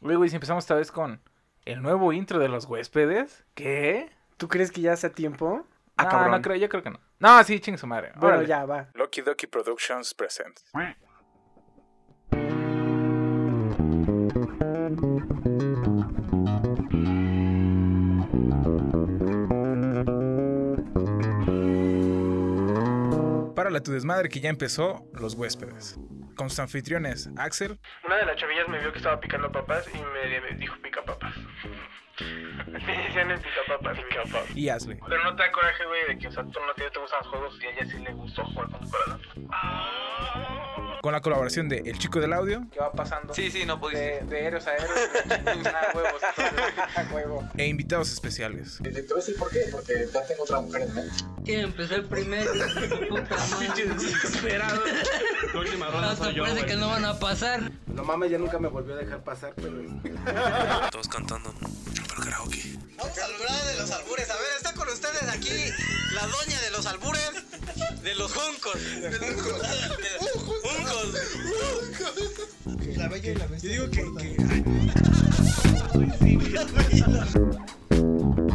Luego, y si empezamos esta vez con el nuevo intro de los huéspedes. ¿Qué? ¿Tú crees que ya hace tiempo? Ah, no, cabrón. no creo, yo creo que no. No, sí, ching su madre. Bueno, Órale. ya va. Loki Doki Productions presents. Párale tu desmadre que ya empezó Los Huéspedes. Con sus anfitriones, Axel. Una de las chavillas me vio que estaba picando papas y me dijo pica papas. Me decían es pica papas, pica papas. Y Ashley. Pero no te da coraje, güey, de que o sea, tú no te, te gustan los juegos y a ella sí le gustó jugar con tu corazón. Con la colaboración de El Chico del Audio. ¿Qué va pasando? Sí, sí, no pudiste. De, de héroes a héroes, a huevos, a huevo. E invitados especiales. Te voy a decir por qué, porque ya tengo otra mujer en mente. Y empecé el primer puta madre. desesperado. La última ronda Hasta soy yo, parece que no van a pasar. No mames, ya nunca me volvió a dejar pasar, pero... Todos cantando. Pero karaoke. Vamos a hablar de los albures. A ver, está con ustedes aquí la doña de los albures, de los juncos. De los juncos. La bella y la bestia. Yo digo que,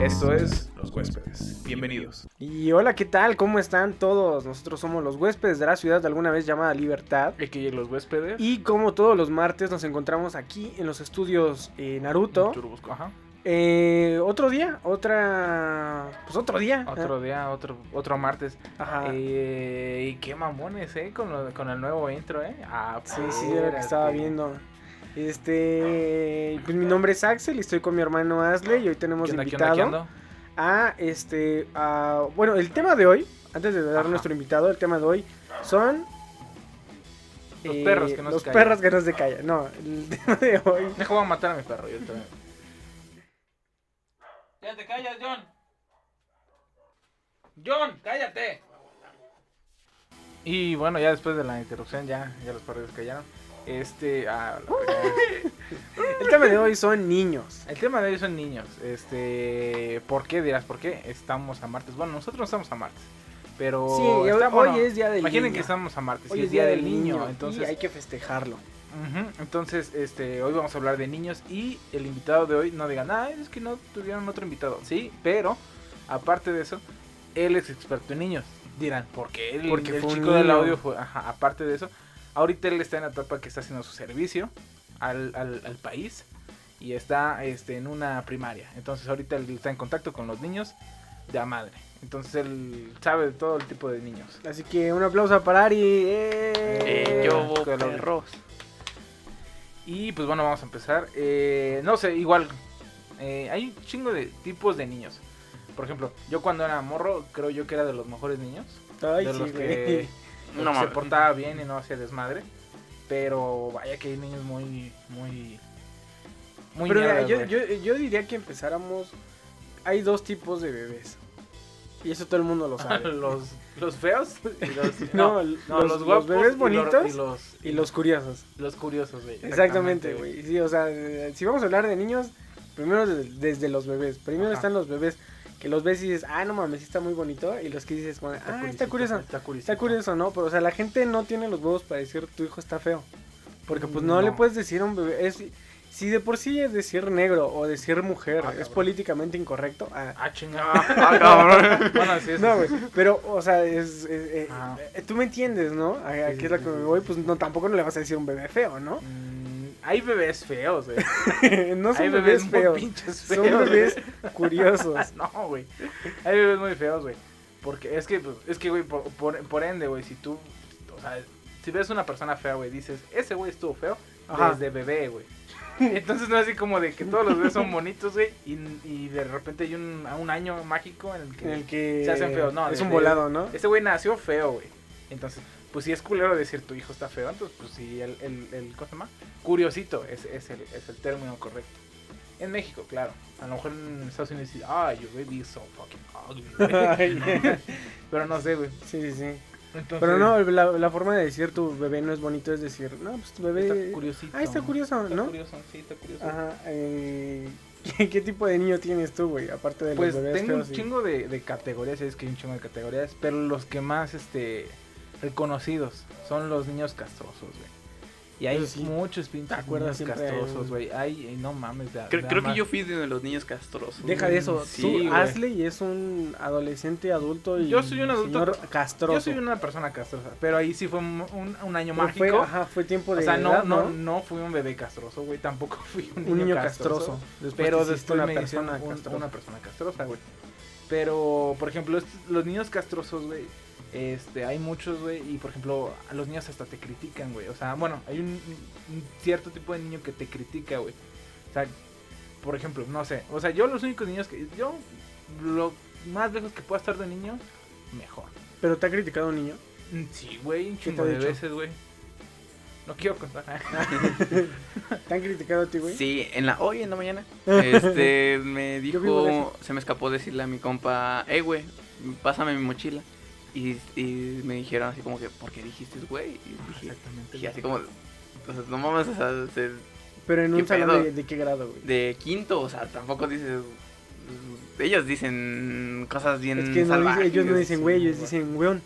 Esto es Los Huéspedes. Bienvenidos. Y hola, ¿qué tal? ¿Cómo están todos? Nosotros somos los huéspedes de la ciudad de alguna vez llamada Libertad. El que los huéspedes. Y como todos los martes nos encontramos aquí en los estudios eh, Naruto. Churubusco, ajá. Eh, otro día, otra... Pues otro día. Otro día, otro, otro martes. Ajá. Eh, y qué mamones, ¿eh? Con, lo- con el nuevo intro, ¿eh? Ah, Sí, sí, era lo que estaba viendo. Este, pues mi nombre es Axel y estoy con mi hermano Asley y hoy tenemos ¿Qué onda, de qué onda, qué invitado onda? a este, a, bueno, el tema de hoy, antes de dar Ajá. nuestro invitado, el tema de hoy son Los eh, perros que no se los callan. perros que no se callan. No, el tema de hoy. Dejo voy a matar a mi perro. Yo también. Ya te callas, John. John, cállate. Y bueno, ya después de la interrupción, ya, ya los perros callaron. Este, ah. El tema de hoy son niños. el tema de hoy son niños. Este, ¿por qué dirás? ¿Por qué estamos a martes? Bueno, nosotros no estamos a martes, pero Sí, hoy, es día del Imaginen niño. que estamos a martes, Hoy y es día del niño, entonces y hay que festejarlo. Ujú, Entonces, este, hoy vamos a hablar de niños y el invitado de hoy no digan, ah, es que no tuvieron otro invitado. Sí, pero aparte de eso, él es experto en niños. Dirán, ¿por qué? El, Porque el chico del audio fue, ajá, aparte de eso, ahorita él está en la etapa que está haciendo su servicio al, al, al país y está este, en una primaria. Entonces, ahorita él está en contacto con los niños de a madre. Entonces, él sabe de todo el tipo de niños. Así que un aplauso para Ari. ¡Eh! Eh, yo, perros. Y pues bueno, vamos a empezar. Eh, no sé, igual. eh, hay un chingo de tipos de niños. Por ejemplo, yo cuando era morro, creo yo que era de los mejores niños. Ay, de sí, los que, los No que se portaba bien y no hacía desmadre. Pero vaya que hay niños muy, muy. Muy Pero mira, yo, yo, yo diría que empezáramos. Hay dos tipos de bebés. Y eso todo el mundo lo sabe. los, los feos y los, No, no, los- no, los los guapos bebés los- bonitos y los, y los curiosos. los curiosos, güey. Exactamente, güey. Sí, o sea, si vamos a hablar de niños, primero de- desde los bebés. Primero Ajá. están los bebés que los ves y dices, ah, no mames, está muy bonito. Y los que dices, como, ah, está curioso. Está curioso. Está curioso, ¿no? Pero, o sea, la gente no tiene los huevos para decir tu hijo está feo. Porque, pues, no, No. le puedes decir a un bebé. Es, si de por sí es decir negro o decir mujer Ah, es políticamente incorrecto. ah, Ah, chingada. Ah, cabrón. bueno, sí, sí, No, sí. güey, pero, o sea, es, eh, eh, Ajá. eh, tú me entiendes, ¿no? A, a Sí, qué sí, es lo sí, que me voy, pues no, tampoco no le vas a decir un bebé feo, ¿no? Mm, hay bebés feos, güey. no son hay bebés, muy feos, pinches son feos. bebés güey. curiosos. no, güey. Hay bebés muy feos, güey. Porque es que, pues, es que, güey, por, por, por ende, güey, si tú, o sea, si ves una persona fea, güey, dices, ese güey estuvo feo Ajá. desde bebé, güey. Entonces no es así como de que todos los bebés son bonitos, güey, y, y de repente hay un, un año mágico en el que, En el que se hacen feos, no. es un volado, ¿no? Ese güey nació feo, güey. Entonces, pues si es culero decir tu hijo está feo, entonces, pues sí, el, el, el ¿cómo se llama? Curiosito es, es, el, es el término correcto. En México, claro. A lo mejor en Estados Unidos dice, ah, your baby is so fucking ugly. güey". Pero no sé, güey. sí, sí, sí. Entonces, Pero no, la, la forma de decir tu bebé no es bonito es decir, no, pues tu bebé... Está curiosito. Ah, está curioso, Está ¿no? curioso, sí, está curioso. Ajá, eh, ¿qué, qué tipo de niño tienes tú, güey? Aparte de Pues los bebés tengo un feos chingo de, de categorías, es que hay un chingo de categorías, pero los que más este reconocidos son los niños castrosos, güey. Y hay sí. muchos pinches acuerdas niños siempre hay castrosos, güey. Hay, eh, no mames. de- Creo, de creo que yo fui de los niños castrosos. Deja de eso. Sí, Tú, es un adolescente adulto y Yo soy un adulto- señor castroso. Yo soy una persona castrosa, pero ahí sí fue un, un- un año Pero mágico. fue, ajá, fue tiempo de o sea, no, edad, no, no fui un bebé castroso, güey. Tampoco fui un niño, un niño castroso. castroso. Después pero te después una me persona un- castrosa. una persona castrosa, güey. Pero, por ejemplo, los niños castrosos, güey, este, hay muchos, güey, y por ejemplo, a los niños hasta te critican, güey. O sea, bueno, hay un, un cierto tipo de niño que te critica, güey. O sea, por ejemplo, no sé. O sea, yo los únicos niños que... Yo, lo más lejos que pueda estar de niño, mejor. Pero te ha criticado un niño. Mm, Sí, güey, un ¿Qué te chingo de veces, güey. No quiero contar. ¿Te han criticado a ti, güey? Sí, en la, hoy en la mañana, este, me dijo, se me escapó decirle a mi compa, hey, güey, pásame mi mochila. Y, y me dijeron así como que, ¿por qué dijiste, güey? Y dije, Exactamente. dije así como, o sea, no mames, o sea, se- Pero en ¿Qué un salón de, de qué grado, güey. de quinto, o sea, tampoco dices, ellos dicen cosas bien Es que no dice- salvajes. ellos no dicen, güey, ellos dicen, weón,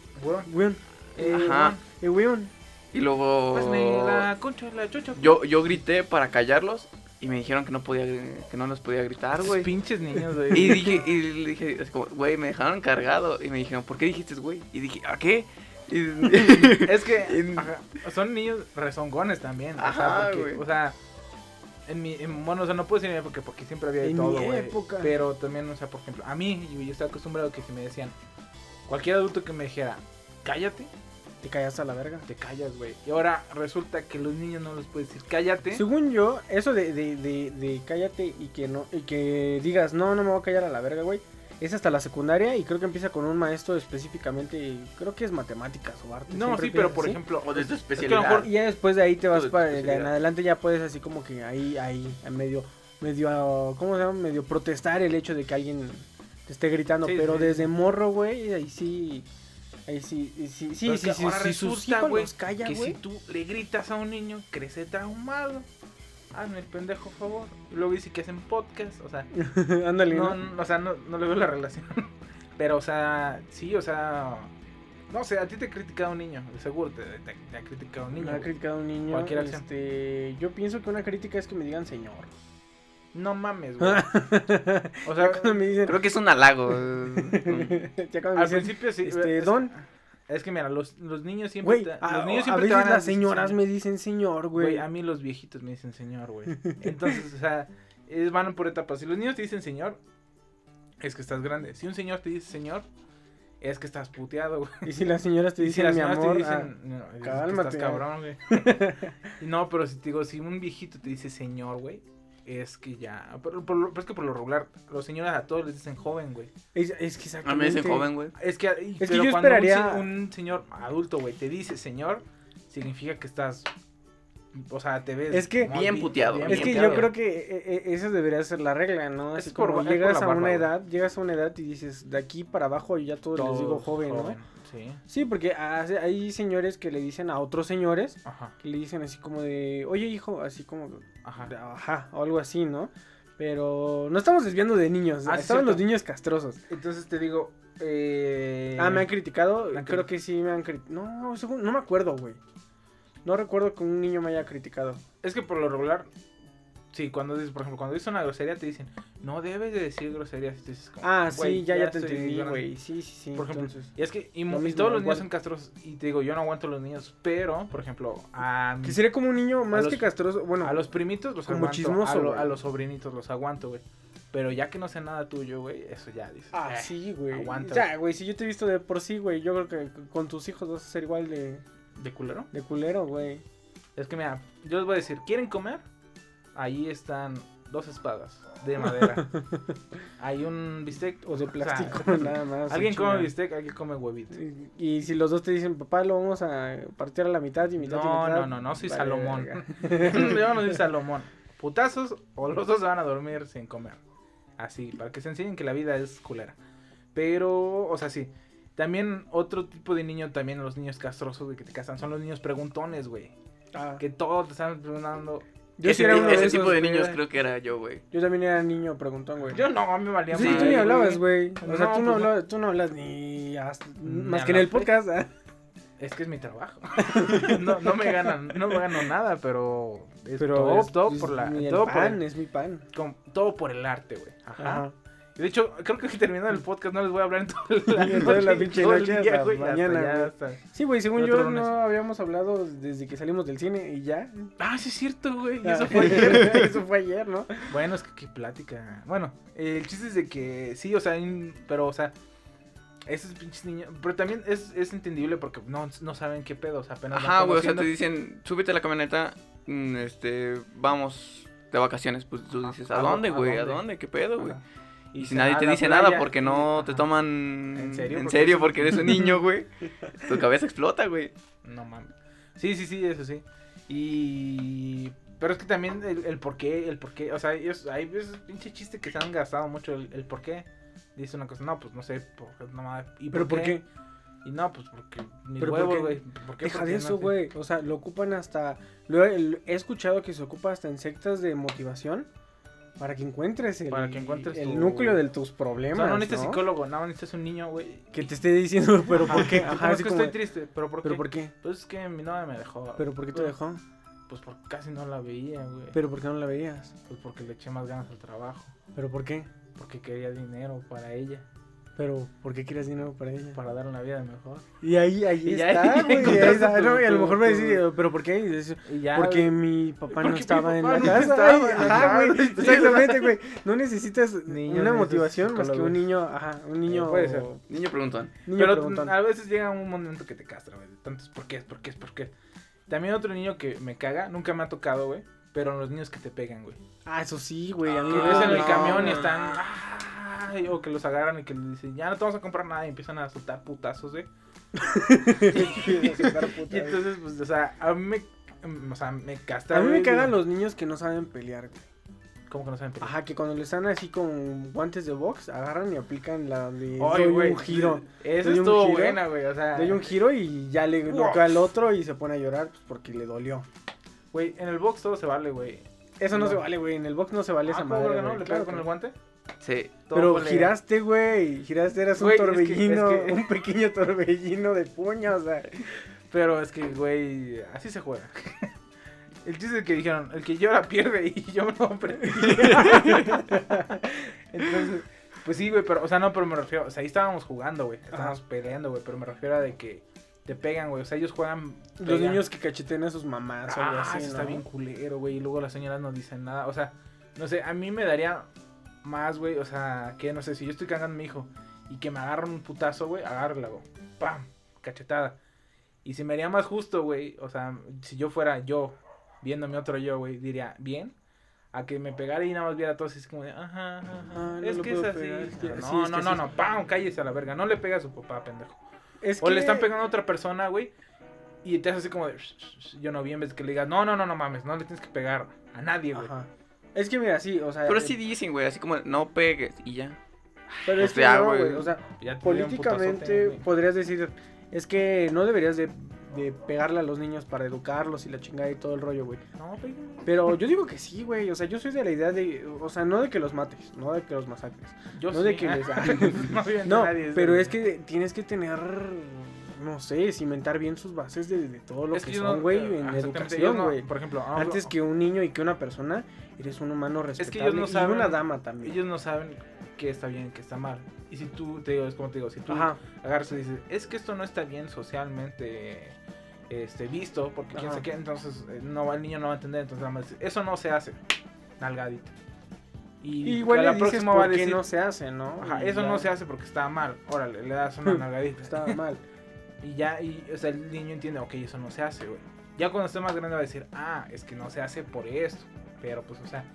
weón, eh, Ajá. eh, weón. Y luego, Pues me la concha, la yo, yo grité para callarlos y me dijeron que no podía, que no los podía gritar, güey. pinches niños, güey. Y dije, y le dije, así como, güey, me dejaron cargado. Y me dijeron, ¿por qué dijiste, güey? Y dije, ¿a qué? Y, Es que ajá, son niños rezongones también. Ajá, o sea, porque, güey. o sea, en mi, en- bueno, o sea, no puedo decir en mi época porque siempre había de En todo, mi güey. época. Pero también, o sea, por ejemplo, a mí, yo, yo estaba acostumbrado a que si me decían, cualquier adulto que me dijera, cállate, Te callas a la verga. te callas, güey. Y ahora resulta que los niños no les puedes decir, cállate. Según yo, eso de, de, de, de cállate y que no y que digas, no, no me voy a callar a la verga, güey. Es hasta la secundaria y creo que empieza con un maestro específicamente, creo que es matemáticas o arte. No, siempre sí, pero por ejemplo, o de tu es que especialidad. mejor- Y ya después de ahí te vas para, de en adelante ya puedes así como que ahí, ahí, a medio, medio, ¿cómo se llama? Medio protestar el hecho de que alguien te esté gritando, Sí, pero sí, desde morro, güey, ahí sí, ahí sí, sí, sí, sí, Pero sí, sí, ahora si sus resulta, güey, que si güey. tú le gritas a un niño, crece traumado. Hazme el pendejo favor. Y luego dice que hacen podcast, o sea, Ándale, no, ¿no? o sea, no, no le veo la relación. Pero, o sea, sí, o sea, no sé, a ti te ha criticado un niño, de seguro te, te- te ha criticado un niño. Me ha criticado un niño. Cualquier acción. Este, yo pienso que una crítica es que me digan señor. No mames, güey. O sea, cuando me dicen. Creo que es un halago. al principio sí. este, es, don. es que mira, los, los niños siempre, Güey, te- a, los niños a siempre te van a las decir señoras señor. me dicen señor, Güey, güey. a mí los viejitos me dicen señor, güey. Entonces, o sea, es, van por etapas. Si los niños te dicen señor, es que estás grande. Si un señor te dice señor, es que estás puteado, güey. Y si las señoras te si dicen las mi amor, te ah, no, es que estás cabrón, güey. No, pero si te digo, si un viejito te dice señor, güey, es que ya. Pero, por pero es que por lo regular, los señores a todos les dicen joven, güey. es, es que A exactamente. mí me dicen joven, güey. Es que, pero yo cuando esperaría- un, señor adulto, güey, te dice señor, significa que estás. O sea, te ves. Es que- Bien puteado, Es bien que yo creo que eh, eh, esa debería ser la regla, ¿no? Es Así por- como es por llegas a barba, una edad, llegas a una edad y dices, de aquí para abajo y ya todos les digo joven, ¿no? Sí. Sí, porque hay señores que le dicen a otros señores, Ajá, que le dicen así como de, oye hijo, así como, ajá. ajá, o algo así, ¿no? Pero no estamos desviando de niños, Ah, estaban cierto. los niños castrosos. Entonces te digo. Eh... Ah, me han criticado, me han creo cri- que sí me han criticado. No, no me acuerdo, güey. No recuerdo que un niño me haya criticado. Es que por lo regular. Sí, cuando dices, por ejemplo, cuando dices una grosería te dicen, no debes de decir groserías. Y dices, como, Ah, "Güey, sí, ya, ya te entendí, grande". güey. Sí, sí, sí. Por ejemplo, entonces. y es que, y, Lo mo- y mismo, todos los niños son castrosos. Y te digo, yo no aguanto a los niños, pero, por ejemplo, a, Que sería como un niño más los- que castroso. Bueno, a los primitos los como aguanto. chismoso, a, lo- a los sobrinitos los aguanto, güey. Pero ya que no sé nada tuyo, güey, eso ya dices. Ah, "Eh". sí, güey. aguanta. Ya, güey, si yo te he visto de por sí, güey, yo creo que con tus hijos vas a ser igual de, ¿De culero? de culero, güey. Es que mira, yo les voy a decir, ¿quieren comer? Ahí están dos espadas de madera. Hay un bistec. O de sea, plástico, nada más. Alguien en come bistec, alguien come huevito. Y, y si los dos te dicen, papá, lo vamos a partir a la mitad y mitad y No, mitad. no, no, no soy vale, Salomón. yo no soy Salomón. Putazos o los dos se van a dormir sin comer. Así, para que se enseñen que la vida es culera. Pero, o sea, sí. También otro tipo de niño, también los niños castrosos de que te casan, son los niños preguntones, güey. Ah, Que todos te están preguntando. yo ese sí era uno de ese esos, tipo de güey. niños creo que era yo, güey. Yo también era niño preguntón, güey. Yo no, a mí me valía Sí, madre, tú ni güey. hablabas, güey. O sea, No, tú, no pues no. tú no hablas ni hasta- más que en el podcast. ¿ah? Es que es mi trabajo. no, no me ganan, no me gano nada, pero es Pero todo, es- todo es por la, todo por pan, el- es mi pan. con- todo por el arte, güey. Ajá. Ajá. De hecho, creo que terminando el podcast no les voy a hablar en toda la En toda la noche, pinche noche día, hasta güey, mañana, ya, hasta- Sí, güey, según yo lunes. no habíamos hablado desde que salimos del cine y ya. Ah, sí es cierto, güey. y Ah, Eso fue ayer. Eso fue ayer, ¿no? Bueno, es que qué plática. Bueno, el chiste es de que sí, o sea, pero, o sea, esos pinches niños. Pero también es, es entendible porque no, no saben qué pedo, o sea, apenas. Ajá, güey, o sea, te dicen, súbete a la camioneta, mm, este, vamos de vacaciones. Pues tú Ajá, dices, ¿a ¿a dó- dónde, güey? ¿A dónde? ¿Qué pedo, güey? Y si nadie te dice nada porque no te toman ¿En serio? en Porque serio porque eres un niño, güey. Tu cabeza explota, güey. No mames. Sí, sí, sí, eso sí. Y. Pero es que también el, el por qué, el por qué. O sea, ellos, hay veces pinche chiste que se han gastado mucho el, el por qué. Dice una cosa, no, pues no sé, por, no mames, ¿y ¿Pero por qué? Y no, pues porque mis ¿Pero qué? güey. ¿Por qué? Deja Porque de eso, güey. O sea, lo ocupan hasta. Lo he, he escuchado que se ocupa hasta en sectas de motivación para que encuentres el, Para que encuentres el tu- núcleo de tus O problemas. sea, no necesitas ¿no? psicólogo, no necesitas un niño, güey. Que te esté diciendo, pero ¿por qué? Ajá, Ajá, es que como. estoy triste, pero ¿por qué? ¿Pero por qué? Pues es que mi novia me dejó. ¿Pero por qué te Pues- dejó? Pues porque casi no la veía, güey. ¿Pero por qué no la veías? Pues porque le eché más ganas al trabajo. ¿Pero por qué? Porque quería dinero para ella. ¿Pero por qué quieres dinero para ella? Para dar una vida mejor. Y ahí, ahí Y está, güey. no, y a lo mejor me decís, ¿pero por qué? Dices, ya, Porque mi papá no Porque estaba en la no casa. estaba ajá, güey. Exactamente, güey. No necesitas Niño, una motivación más que un niño, ajá, un niño. puede ser. Niño preguntón. Niño Pero preguntón. a veces llega un momento que te castra, güey. Tantos por qué, por qué, por qué. También otro niño que me caga, nunca me ha tocado, güey. Pero los niños que te pegan, güey. Ah, eso sí, güey. A mí Que ves en el no, camión y no. están. Ay, o que los agarran y que les dicen, ya no te vamos a comprar nada. Y empiezan a soltar putazos, güey. Y entonces, pues, o sea, a mí me. mm, O sea, me castra. A mí me cagan los niños que no saben pelear, güey. ¿Cómo que no saben pelear? Ajá, que cuando le están así con guantes de box, agarran y aplican la de Ay, doy güey, un giro. Eso doy un estuvo giro, buena, güey. O sea, Doy un giro y ya le Wow. noquea al otro y se pone a llorar pues, porque le dolió. güey, en el box todo se vale, güey. Eso no, No. se vale, güey. En el box no se vale Ah, esa ¿cómo, madre. no? ¿Le Claro pegas con el guante? Sí. Pero giraste, güey. Giraste, eras un Güey, es que- torbellino. es que- Un pequeño torbellino de puño, o sea. Pero es que, güey, así se juega. El chiste es que dijeron, el que llora pierde y yo no perdí. Entonces, pues sí, güey, pero, o sea, no, pero me refiero, o sea, ahí estábamos jugando, güey. Estábamos peleando, güey, pero me refiero a de que te pegan, güey. O sea, ellos juegan. Los niños que cachetean a sus mamás o algo Ah, así, eso ¿no? está bien culero, güey. Y luego las señoras no dicen nada. O sea, no sé, a mí me daría más, güey. O sea, que no sé, si yo estoy cagando a mi hijo y que me agarran un putazo, güey, agárrala, güey. ¡Pam! Cachetada. Y si me haría más justo, güey. O sea, si yo fuera yo, viéndome otro yo, güey, diría, bien. A que me pegara y nada más viera todo así como de, ajá, ajá, no es que es así. es no, sí, es no, que no, sí. no, ¡pam! Cállese a la verga. No le pega a su papá, pendejo. Es O le están pegando a otra persona, güey. Y te hace así como de. Yo no vi en vez de que le digas, no, no, no, no mames, no le tienes que pegar a nadie, güey. Ajá. Es que mira, sí, o sea. Pero eh, sí dicen, güey, así como no pegues y ya. Pero es o que no, güey. O sea, políticamente putazote, podrías decir. Es que no deberías de, de pegarle a los niños para educarlos y la chingada y todo el rollo, güey. No, güey. Pero yo digo que sí, güey. O sea, yo soy de la idea de. O sea, no de que los mates, no de que los masacres. Yo no sí. de que les. no, No, nadie pero es que tienes que tener. No sé, cimentar bien sus bases de, de todo lo Es que, son, güey, eh, en educación, no- güey. Por ejemplo, hablo- Antes que un niño y que una persona, eres un humano que respetable ellos no saben- y una dama también. ellos no saben qué está bien, qué está mal. Y si tú, te digo, es como te digo, si tú Ajá. agarras y dices, es que esto no está bien socialmente este, visto, porque quién sé qué, entonces eh, no, el niño no va a entender, entonces nada más dice, eso no se hace. Nalgadita. Y Y igual a la dices próxima va a decir, no se hace, ¿no? Ajá, Y eso ya no se hace porque está mal. Órale, le das una nalgadita. Está mal. Y ya, y, o sea, el niño entiende, ok, eso no se hace, güey. Ya cuando esté más grande va a decir, ah, es que no se hace por esto. Pero pues, o sea,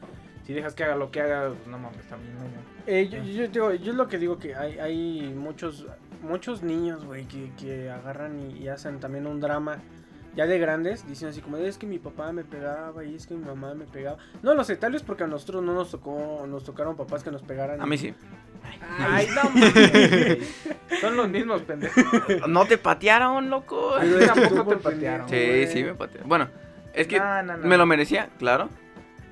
si dejas que haga lo que haga, pues no mames, también no. Eh, yo, yo, yo es lo que digo que hay, hay muchos muchos niños, güey, que, que agarran y hacen también un drama. Ya de grandes, dicen así como, es que mi papá me pegaba y es que mi mamá me pegaba. No lo sé, tal vez porque a nosotros no nos tocó, nos tocaron papás que nos pegaran. A mí sí. Ay, no mames. Son los mismos pendejos. No te patearon, loco. Tampoco te patearon. Sí, güey. sí me patearon. Bueno, es que No, no, no. me lo merecía, claro.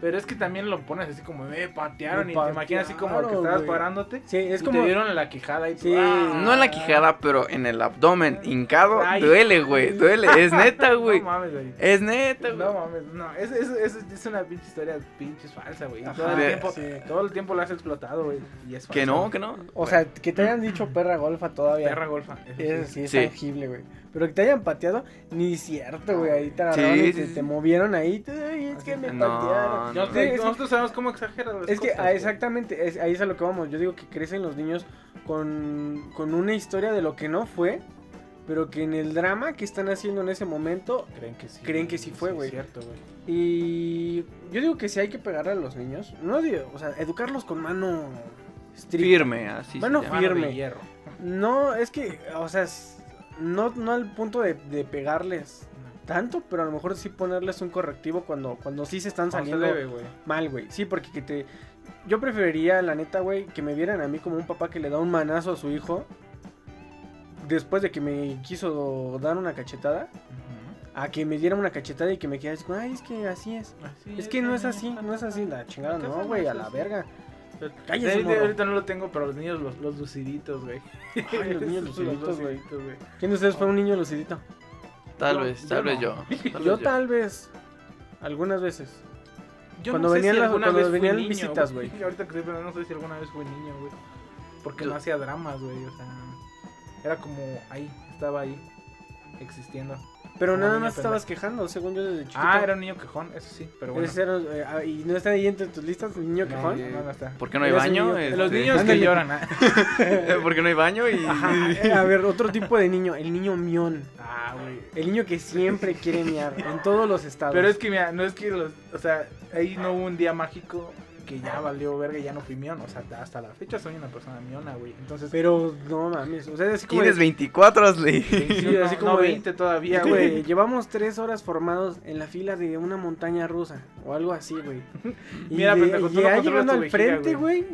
Pero es que también lo pones así como, me patearon Me y te imaginas así como que patearon, estabas güey. parándote. Sí, es y como. te dieron en la quijada y tú, Sí, ¡ah! No en la quijada, pero en el abdomen, hincado, Ay. duele, güey, duele. Es neta, güey. No mames, güey. Es neta, güey. No mames, no, es, es, es, es una pinche historia pinches falsa, güey. Todo el tiempo, sí. todo el tiempo lo has explotado, güey. Y es Que falsa, no, güey. que no. O sea, que te hayan dicho perra golfa todavía. Perra golfa. eso Eso sí. sí es Sí. tangible, güey. Pero que te hayan pateado, ni cierto, güey. Ahí te Sí, agarraron y sí, te, sí. te movieron ahí. tú, "Ay, es que me No, patearon. No. Sí, es- nosotros sabemos cómo exageran las Es que cosas, exactamente, es- ahí es a lo que vamos. Yo digo que crecen los niños con, con una historia de lo que no fue, pero que en el drama que están haciendo en ese momento. Creen que sí. creen que sí fue, güey. Es cierto, güey. Y yo digo que sí hay que pegarle a los niños. No digo, o sea, educarlos con mano estricta. Firme, así. Mano se llama. Mano de firme. hierro. No, es que, o sea, es- no, no al punto de, de pegarles tanto, pero a lo mejor sí ponerles un correctivo cuando, cuando sí se están se saliendo debe, güey. mal, güey. Sí, porque que te... Yo preferiría, la neta, güey, que me vieran a mí como un papá que le da un manazo a su hijo después de que me quiso dar una cachetada, a que me diera una cachetada y que me quedara ay, es que así es. Así Es que no es así, no es así, la chingada, no, güey, a la así. Verga. De- ahorita no lo tengo, pero los niños, los, los luciditos, güey. Ay, los niños luciditos, güey. ¿Quién de ustedes fue un niño lucidito? Tal Yo- vez, tal vez no. yo. Tal Yo vez tal vez, algunas veces. Yo Cuando no sé venían si las- alguna cuando venían niño, visitas, güey. Ahorita que estoy no sé si alguna vez fui niño, güey. Porque Yo- no hacía dramas, güey. O sea, era como ahí, estaba ahí, existiendo. Pero Como nada más pendejo. estabas quejando, según yo desde chiquito. Ah, era un niño quejón, eso sí, pero bueno. Era, eh, ah, ¿Y no está ahí entre tus listas el niño No, quejón? no, no está. ¿Por qué no hay baño? niño- Este, Los niños que lloran, ¿ah? ¿Por qué no hay baño? Y... Ajá, eh, a ver, otro tipo de niño, el niño mión. Ah, güey. El niño que siempre quiere miar en todos los estados. Pero es que, mira, no es que los. O sea, ahí no hubo un día mágico que ya valió verga y ya no fui mión. O sea, hasta la fecha soy una persona miona, güey. Entonces. Pero no mames, o sea, es así como Tienes de- 24 horas de... sí, sí, así no, como no, de- 20 todavía, Ya, güey, llevamos tres horas formados en la fila de una montaña rusa o algo así, güey. Y Mira, de- pendejo, tú no ya llegando al vejiga, frente, güey.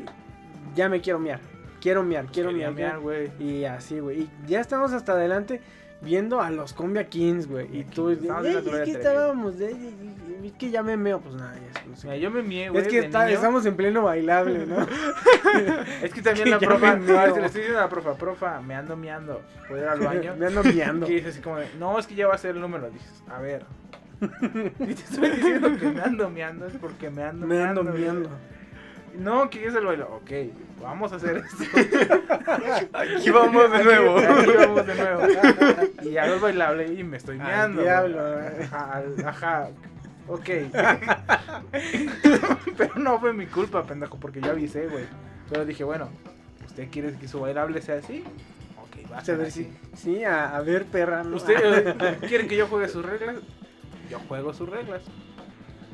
ya me quiero miar. Quiero miar, quiero miar, güey. Y así, güey. Y ya estamos hasta adelante viendo a los Combia Kings, güey. Y tú, Kings. Estamos "Ey, viendo es que Trevi". estábamos, es que ya me meo, pues nada, ya no sé. Mira, yo me mié, güey. Es que está- estamos en pleno bailable, ¿no? Es que también que la profa. me No, que le estoy diciendo a la profa, profa, me ando miando. ¿Puedo ir al baño? me ando miando. Que dice así como de, no, es que ya va a ser el número. Dices, a ver. Y te estoy diciendo que me ando miando, es porque me ando Me ando güey. No, que es el baile. Ok, vamos a hacer esto. Aquí vamos de nuevo. Aquí vamos de nuevo. Y hago el bailable y me estoy Al meando. diablo. Ajá, ajá. Ok. Pero no fue mi culpa, pendejo, porque yo avisé, güey. Pero dije, bueno, ¿usted quiere que su bailable sea así? Ok, va a ser ver, así. sí, sí, a, a ver, perra. ¿no? ¿Usted eh, quiere que yo juegue sus reglas? Yo juego sus reglas.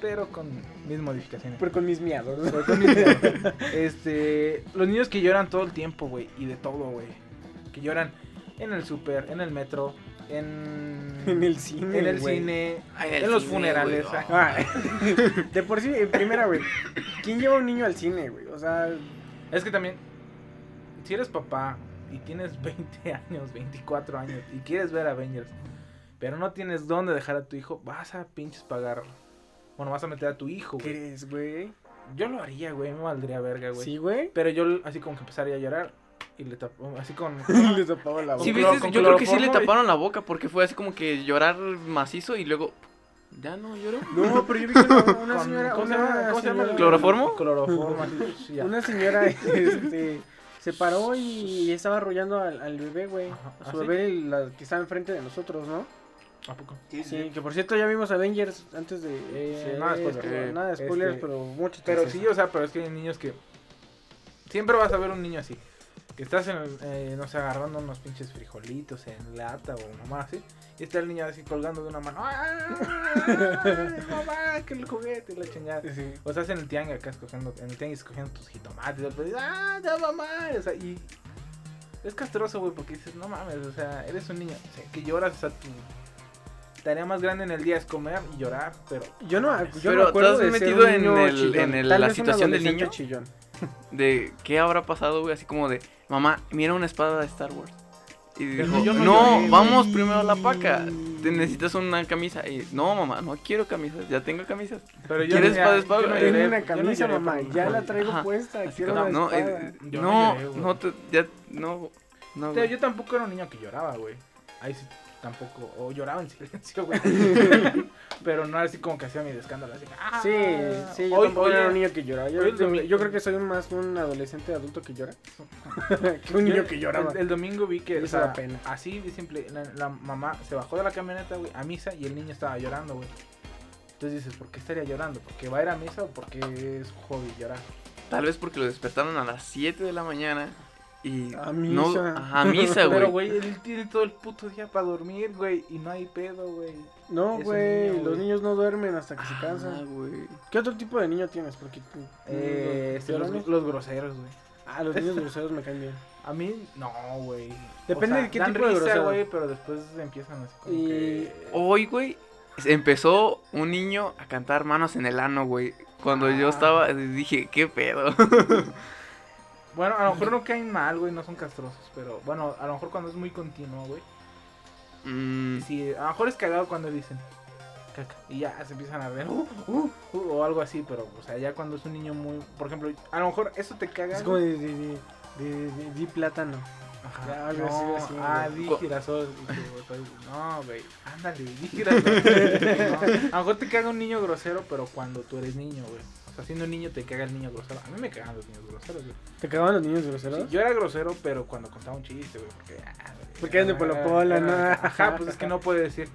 Pero con mis modificaciones. Pero con mis miados. Pero con mis miedos. Este, los niños que lloran todo el tiempo, güey, y de todo, güey. Que lloran en el súper, en el metro, en En el cine, en el cine, Ay, en el los cine, funerales. ah. Ah, de por sí, en primera, güey. ¿Quién lleva a un niño al cine, güey? O sea, Es que también, si eres papá y tienes 20 años, 24 años y quieres ver Avengers, pero no tienes dónde dejar a tu hijo, vas a pinches pagar. Bueno, vas a meter a tu hijo, ¿qué güey. eres, güey? Yo lo haría, güey, me valdría verga, güey. Sí, güey. Pero yo así como que empezaría a llorar y le tapo, así con... Le tapaba la boca. Sí, viste, con yo creo que sí le taparon la boca porque fue así como que llorar macizo y luego... ¿Ya no lloró? No, pero yo vi que una, una con- señora. ¿Cómo se una llama? ¿Cloroformo? Cloroformo, así, ya. Una señora este, se paró y estaba arrollando al, al bebé, güey. A su ¿Ah, sí? bebé, la que estaba enfrente de nosotros, ¿no? ¿A poco? Sí, que por cierto ya vimos Avengers antes de. Eh, sí, nada de spoilers. esto, Eh, nada de spoilers, este, pero mucho. Pero sí, o sea, pero es que hay niños que... Siempre vas a ver un niño así. Que estás, en el, eh, no sé, agarrando unos pinches frijolitos en lata o mamá así. Y está el niño así colgando de una mano. ¡Ay, mamá! Que el juguete y la chingada. Sí. O estás en el tianguis acá escogiendo, en el tianguis escogiendo tus jitomates. Y después dices, ¡ah, ya mamá! O sea, y es castroso, güey, porque dices, no mames, o sea, eres un niño. O sea, que lloras, o sea, tu tarea más grande en el día es comer y llorar, pero... Yo no, yo Pero me acuerdo ¿te has de ser metido en el- chillón. en el- Tal la situación del niño? chillón. De qué habrá pasado, güey, así como de... Mamá, mira una espada de Star Wars. Y Pero dijo, yo no no, lloré, güey". vamos primero a la paca. Te necesitas una camisa. Y no, mamá, no quiero camisas. Ya tengo camisas. Pero ¿Quieres ya- espada de espada? yo no Tengo una yo no camisa, mamá, ya la traigo Ajá. puesta, Así quiero como, no, eh, Yo no no, lloré, no, te- ya, no, yo tampoco era un niño que lloraba, güey. Ahí sí, tampoco. O lloraba en silencio, güey. Pero no era así como que hacía mi escándalo. Así, ah, Sí, sí, yo hoy- tampoco hoy- era un niño que lloraba. Yo, hoy el domingo- yo creo que soy más un adolescente adulto que llora. que un niño que lloraba. El, el domingo vi que, o sea, pena. así de simple, la, la mamá se bajó de la camioneta, güey, a misa y el niño estaba llorando, güey. Entonces dices, ¿por qué estaría llorando? ¿Porque va a ir a misa o porque es hobby llorar? Tal vez porque lo despertaron a las 7 de la mañana y A no misa. ajá, a misa, güey. Pero, güey, él tiene todo el puto día para dormir, güey, y no hay pedo, güey. No, güey, niño, los güey. niños no duermen hasta que se Ah, cansan. güey. ¿Qué otro tipo de niño tienes? Porque tú- Eh, los este, los, groseros, güey. Ah, los niños groseros me caen bien. A mí, no, güey. Depende de qué dan tipo de grosero. güey, pero después empiezan así como Y- que... Hoy, güey, empezó un niño a cantar manos en el ano, güey. Cuando yo Ah. estaba, dije, ¿qué pedo? Bueno, a lo mejor no caen mal, güey, no son castrosos, pero bueno, a lo mejor cuando es muy continuo, güey. Mm, Sí, a lo mejor es cagado cuando dicen caca y ya se empiezan a ver uh, uh, uh, o algo así, pero o sea, ya cuando es un niño muy, por ejemplo, a lo mejor eso te caga. Es como de, de, de, de- plátano. Ajá, algo no, así, así, ah, güey. di girasol. pues, No, güey, ándale, di girasol. No, A lo mejor te caga un niño grosero, pero cuando tú eres niño, güey. Siendo niño te caga el niño grosero. A mí me cagan los niños groseros, güey. ¿Te cagaban los niños Sí, groseros? yo era grosero, pero cuando contaba un chiste, güey. Porque, ah, Porque eran de Polo Polo, era- ¿no? Ajá, pues es que no puede decir.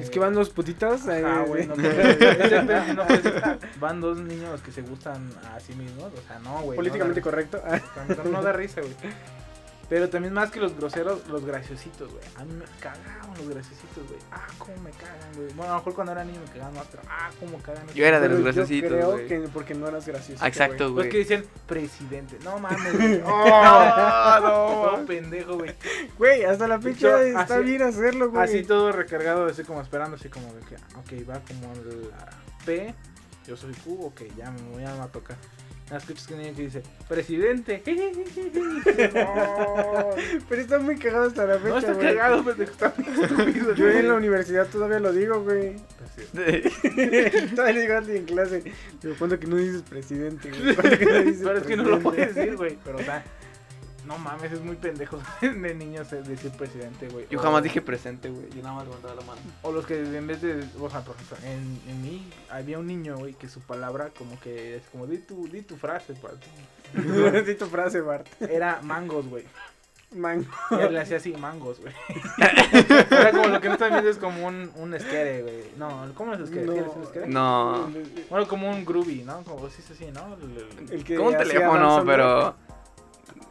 Es que van dos putitos. ahí, Ajá, güey, no puede no puede Van dos niños que se gustan a sí mismos. O sea, no, güey. políticamente no da- correcto. Tanto no da risa, güey. Pero también más que los groseros, los graciositos, güey. A mí me cagaban los graciositos, güey. Ah, cómo me cagan, güey. Bueno, a lo mejor cuando era niño me cagaban más, pero ah, cómo cagan. Yo era de los yo graciositos, creo güey. que porque no eras gracioso. Exacto, Los güey. que decían presidente. No mames, güey. Oh, no, no, pendejo, güey. Güey, hasta la Yo, está así- bien hacerlo, güey. Así todo recargado, así como esperando, así como de que, ok, va como la P, yo soy Q, ok, ya me voy a tocar. Nada, escuchas que niño que dice, presidente. no, Pero está muy cagado hasta la fecha, no está güey. cagado, pendejo, está muy estúpido. Yo en la universidad todavía lo digo, güey. Presidente. todavía le digo a alguien en clase. Digo, ¿cuándo que no dices presidente, güey? ¿Cuándo que no dices Pero es que no lo puedes decir, güey. Pero, sea, no mames, es muy pendejo de niños decir presidente, güey. Yo O- jamás dije presente, güey. Yo nada más levantaba la mano. O los que en vez de, o sea, por ejemplo, en, en mí había un niño, güey, que su palabra como que es como, di tu, di tu frase, pa. Di tu frase, Bart. Era mangos, güey. Man. Y él le hacía así, mangos, güey. Era como lo que no están viendo es como un, un esquere, güey. No, ¿cómo es esquere? No. No. Bueno, como un groovy, ¿no? Como si es así, ¿no? El- el- El que Como un teléfono, pero.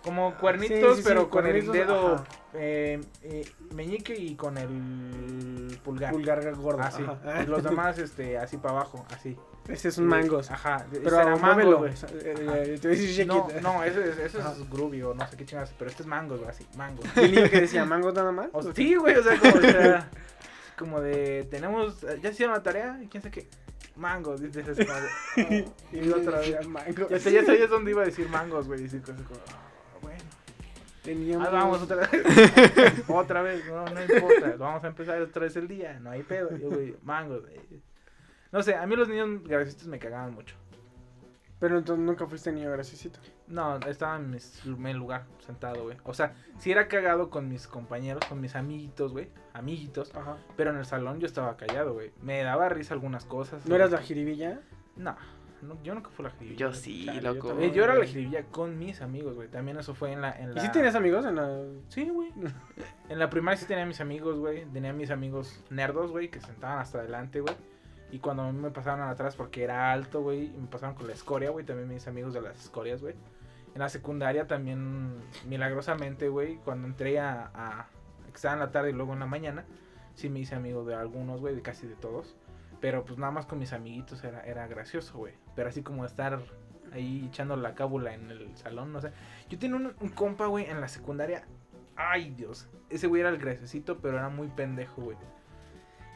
Como cuernitos, Sí, sí, sí, pero con cuernitos, el dedo eh, eh, meñique y con el pulgar. Pulgar gordo. Así. ajá. Los demás, este, así para abajo, así. Ese es un mangos. Ajá. Pero muévelo. mangos, güey. Eh, eh, No, no, ese, es- ese Ajá. es groovy o no sé qué chingas, pero este es mangos, güey, así, mangos. ¿Y el niño que decía mangos nada más? O sí, güey, o sea, como, o sea, como de, tenemos, ya hicieron la tarea, y quién sabe qué, mangos, dices, como oh, Y otra vez. mangos. Ya, sé- ya sabías dónde iba a decir mangos, güey, y decir cosas como, "Ah, bueno, Teníamos... ahí vamos otra vez, otra vez, no, no importa, vamos a empezar otra vez el día, no hay pedo, yo, güey, mangos, güey. No sé, a mí los niños graciostos me cagaban mucho. Pero entonces nunca fuiste niño graciosito. No, estaba en mis- mi lugar, sentado, güey. O sea, sí era cagado con mis compañeros, con mis amiguitos, güey. Amiguitos. Ajá. Pero en el salón yo estaba callado, güey. Me daba risa algunas cosas. ¿No eras la jiribilla? No, no, yo nunca fui la jiribilla. Yo sí, Chale, loco. yo Eh, también. yo era la jiribilla con mis amigos, güey. También eso fue en la... En ¿Y la... si tenías amigos en la...? Sí, güey. En la primaria sí tenía mis amigos, güey. Tenía mis amigos nerdos, güey, que se sentaban hasta adelante, güey. Y cuando a mí me pasaban atrás porque era alto, güey, y me pasaban con la escoria, güey, también mis amigos de las escorias, güey. En la secundaria también, milagrosamente, güey, cuando entré a, a... estaba en la tarde y luego en la mañana, sí me hice amigo de algunos, güey, de casi de todos. Pero pues nada más con mis amiguitos era, era gracioso, güey. Pero así como estar ahí echando la cábula en el salón, no sé. Yo tenía un, un compa, güey, en la secundaria. Ay, Dios. Ese güey era el graciosito, pero era muy pendejo, güey.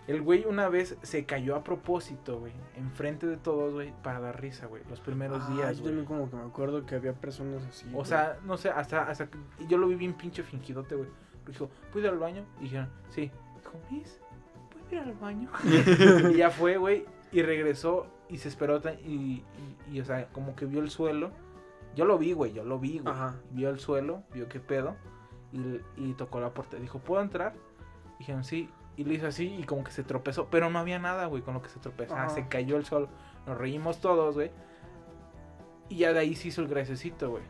El güey una vez se cayó a propósito, güey. Enfrente de todos, güey, para dar risa, güey. Los primeros Ah, días, yo güey. también como que me acuerdo que había personas así. O güey. sea, no sé, hasta, hasta yo lo vi bien pinche fingidote, güey. Dijo, ¿puedo ir al baño? Y dijeron, sí. Dijo, ¿puedo ir al baño? y ya fue, güey. Y regresó y se esperó. Y, y, y, o sea, como que vio el suelo. Yo lo vi, güey, yo lo vi, güey. Ajá. Vio el suelo, vio qué pedo. Y, y tocó la puerta. Dijo, ¿puedo entrar? Dijeron, sí. Y le hizo así y como que se tropezó. Pero no había nada, güey, con lo que se tropezó. Ah, Ajá. se cayó el sol. Nos reímos todos, güey. Y ya de ahí se hizo el gracecito, güey.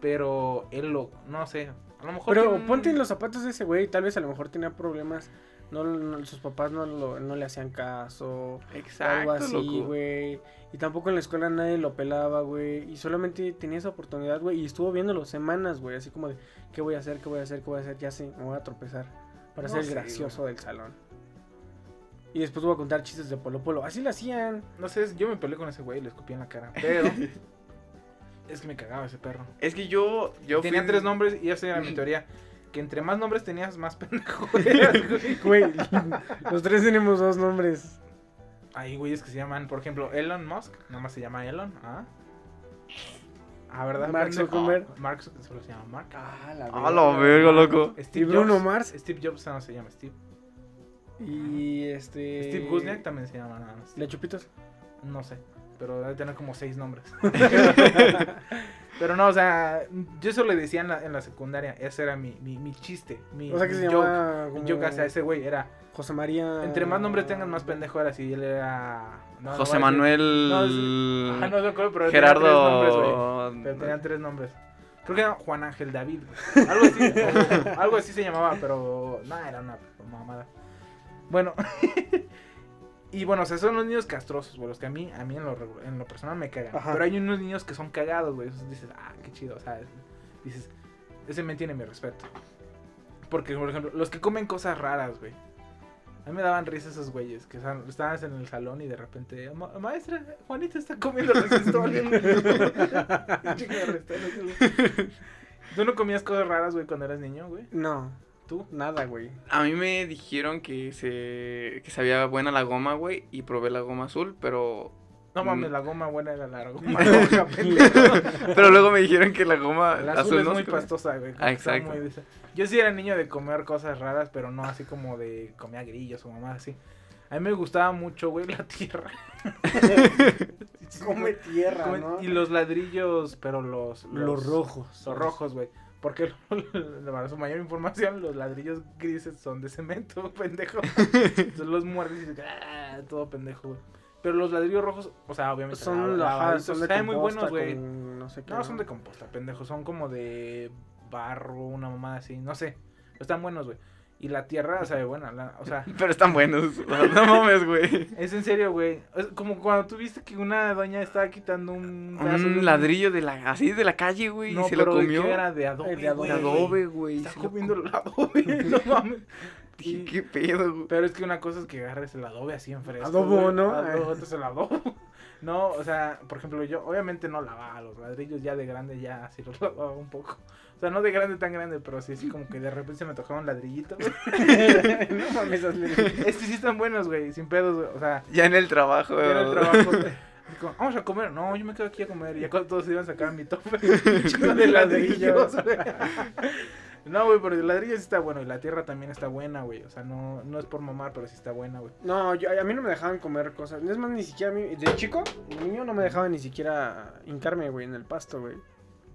Pero él lo, no sé. A lo mejor. Pero tiene un- ponte en los zapatos de ese güey, tal vez a lo mejor tenía problemas, no, no- sus papás no, lo- no le hacían caso, o algo Exacto, así, güey. Y tampoco en la escuela nadie lo pelaba, güey. Y solamente tenía esa oportunidad, güey. Y estuvo viéndolo semanas, güey. Así como de, ¿qué voy a hacer? ¿Qué voy a hacer? ¿Qué voy a hacer? Ya sé, me voy a tropezar. Para No ser el sé, gracioso del salón. Y después voy a contar chistes de Polo Polo. Así lo hacían. No sé, yo me peleé con ese güey y le escupí en la cara. Pero. es que me cagaba ese perro. Es que yo, yo Tenía fui- tres nombres y esa era mi teoría. Que entre más nombres tenías, más pendejo eras, güey. Güey, los tres tenemos dos nombres. Hay güeyes que se llaman, por ejemplo, Elon Musk. Nada más se llama Elon. Ah, ah ¿verdad? Mark? Zuckerberg. Mark Zuc- solo se llama Mark. Ah, la A la verga, loco. Steve ¿Y Bruno Jobs- Mars? Steve Jobs no se llama Steve. Y este. Steve Wozniak también se llama nada más. ¿Le chupitos? No sé, pero debe tener como seis nombres. pero no, o sea, yo eso le decía en la, en la secundaria. Ese era mi, mi, mi chiste. Mi, O sea que mi se joke. llama. Mi como joke hacia ese güey era. José María. Entre más nombres tengan, más pendejo era. Si él era. no, José Manuel No, sí. Ajá, no acuerdo, pero tenía tres nombres, güey. Gerardo. Pero tenían tres nombres. Creo que era Juan Ángel David. güey. Algo así, algo así se llamaba, pero no, era una mamada. Bueno. y bueno, o sea, son los niños castrosos, güey, los que a mí, a mí en lo, en lo personal me cagan. Ajá. Pero hay unos niños que son cagados, güey. Dices, ah, qué chido, o sea, dices, ese me tiene mi respeto. Porque, por ejemplo, los que comen cosas raras, güey. A mí me daban risa esos güeyes que estaban en el salón y de repente, "Ma- maestra, Juanita está comiendo resistol. ¿Tú no comías cosas raras, güey, cuando eras niño, güey? No, ¿Tú? nada, güey. A mí me dijeron que se que sabía buena la goma, güey, y probé la goma azul, pero No Mm. mames, la goma buena era la goma roja, pero luego me dijeron que la goma La azul, azul es no muy pastosa, güey. Ah, exacto. muy Yo sí era niño de comer cosas raras, pero no así como de comer grillos o mamás así. A mí me gustaba mucho, güey, la tierra. Come tierra, Come- ¿no? Y los ladrillos, pero los... Los rojos. Los rojos, güey. Porque para su mayor información, los ladrillos grises son de cemento, pendejo. Entonces los muerdes y "Ah", todo pendejo, güey. Pero los ladrillos rojos, o sea, obviamente Son, la- son de saben muy composta buenos, güey. No sé. No, son de composta, pendejo. Son como de barro, una mamada así, no sé. Pero están buenos, güey. Y la tierra sabe buena, la- o sea, Pero están buenos. No mames, güey. es en serio, güey. Es como cuando tú viste que una doña estaba quitando un pedazo de Un ladrillo de la así de la calle, güey, y No, se lo pero ¿de comió. qué era de adobe, de adobe. Güey. Está se lo comiendo el adobe, no mames. Dije, ¿qué pedo, güey? Pero es que una cosa es que agarres el adobe así en fresco. Adobo, güey. ¿no? Adobo, otro es el adobo. No, o sea, por ejemplo, yo obviamente no lavaba los ladrillos ya de grande, ya así los lavaba un poco. O sea, no de grande tan grande, pero sí, así como que de repente se me tocaba un ladrillito, güey. no mames, hazle. Es que sí están buenos, güey, sin pedos, güey. O sea, Ya en el trabajo, ya en el güey. trabajo. y como, Vamos a comer. No, yo me quedo aquí a comer. Y ya cuando todos se iban a sacar mi tope de ladrillos, güey. No, güey, pero el ladrillo sí está bueno. Y la tierra también está buena, güey. O sea, no, no es por mamar, pero sí está buena, güey. No, yo, a mí no me dejaban comer cosas. Es más, ni siquiera a mí. De chico, de niño no me dejaban ni siquiera hincarme, güey, en el pasto, güey.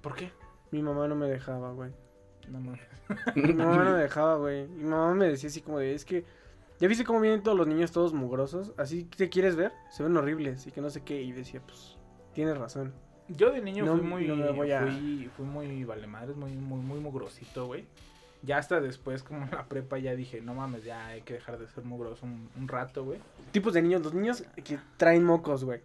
¿Por qué? Mi mamá no me dejaba, güey. No mames. Mi mamá no me dejaba, güey. Mi mamá me decía así como de, es que... ¿Ya viste cómo vienen todos los niños todos mugrosos? Así te quieres ver, se ven horribles y que no sé qué. Y decía, pues, tienes razón. Yo de niño No, fui muy. no me voy a- fui, fui muy vale madres, muy, muy, muy mugrosito, güey. Ya hasta después, como en la prepa, ya dije, no mames, ya hay que dejar de ser mugroso un, un rato, güey. Tipos de niños, los niños que traen mocos, güey.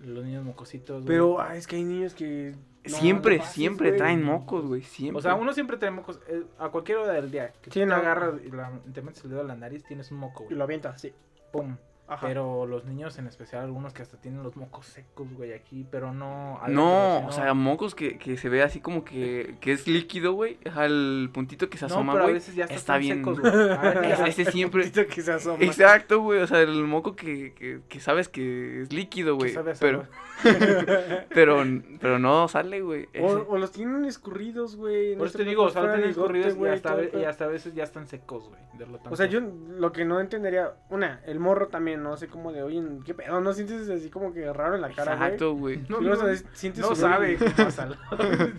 Los niños mocositos, güey. Pero ah, es que hay niños que... no, siempre, pases, siempre güey. traen mocos, güey. Siempre. O sea, uno siempre trae mocos eh, a cualquier hora del día. Que Sí, tú te agarras y la- te metes el dedo a la nariz, tienes un moco, Y güey. lo avienta, sí. Pum. Ajá. Pero los niños, en especial algunos que hasta tienen los mocos secos, güey, aquí, pero no... No, o sea, mocos que, que se ve así como que, que es líquido, güey. El puntito que se no, asoma, pero a güey. veces ya está bien. secos, güey. A ver, Es- Ese siempre. Poquito que se asoma. Exacto, güey. O sea, el moco que, que, que sabes que es líquido, güey. sabe Pero, pero, pero no sale, güey. O, o los tienen escurridos, güey. Por no eso sé, te digo, o sea, fuera tienen escurridos y güey, hasta, el pedo. y hasta a veces ya están secos, güey. de lo O sea, yo lo que no entendería, una, el morro también, no sé cómo de, oye, ¿qué pedo? ¿No sientes así como que raro en la cara, güey? Exacto, güey. No, no, sientes no sabe qué pasa.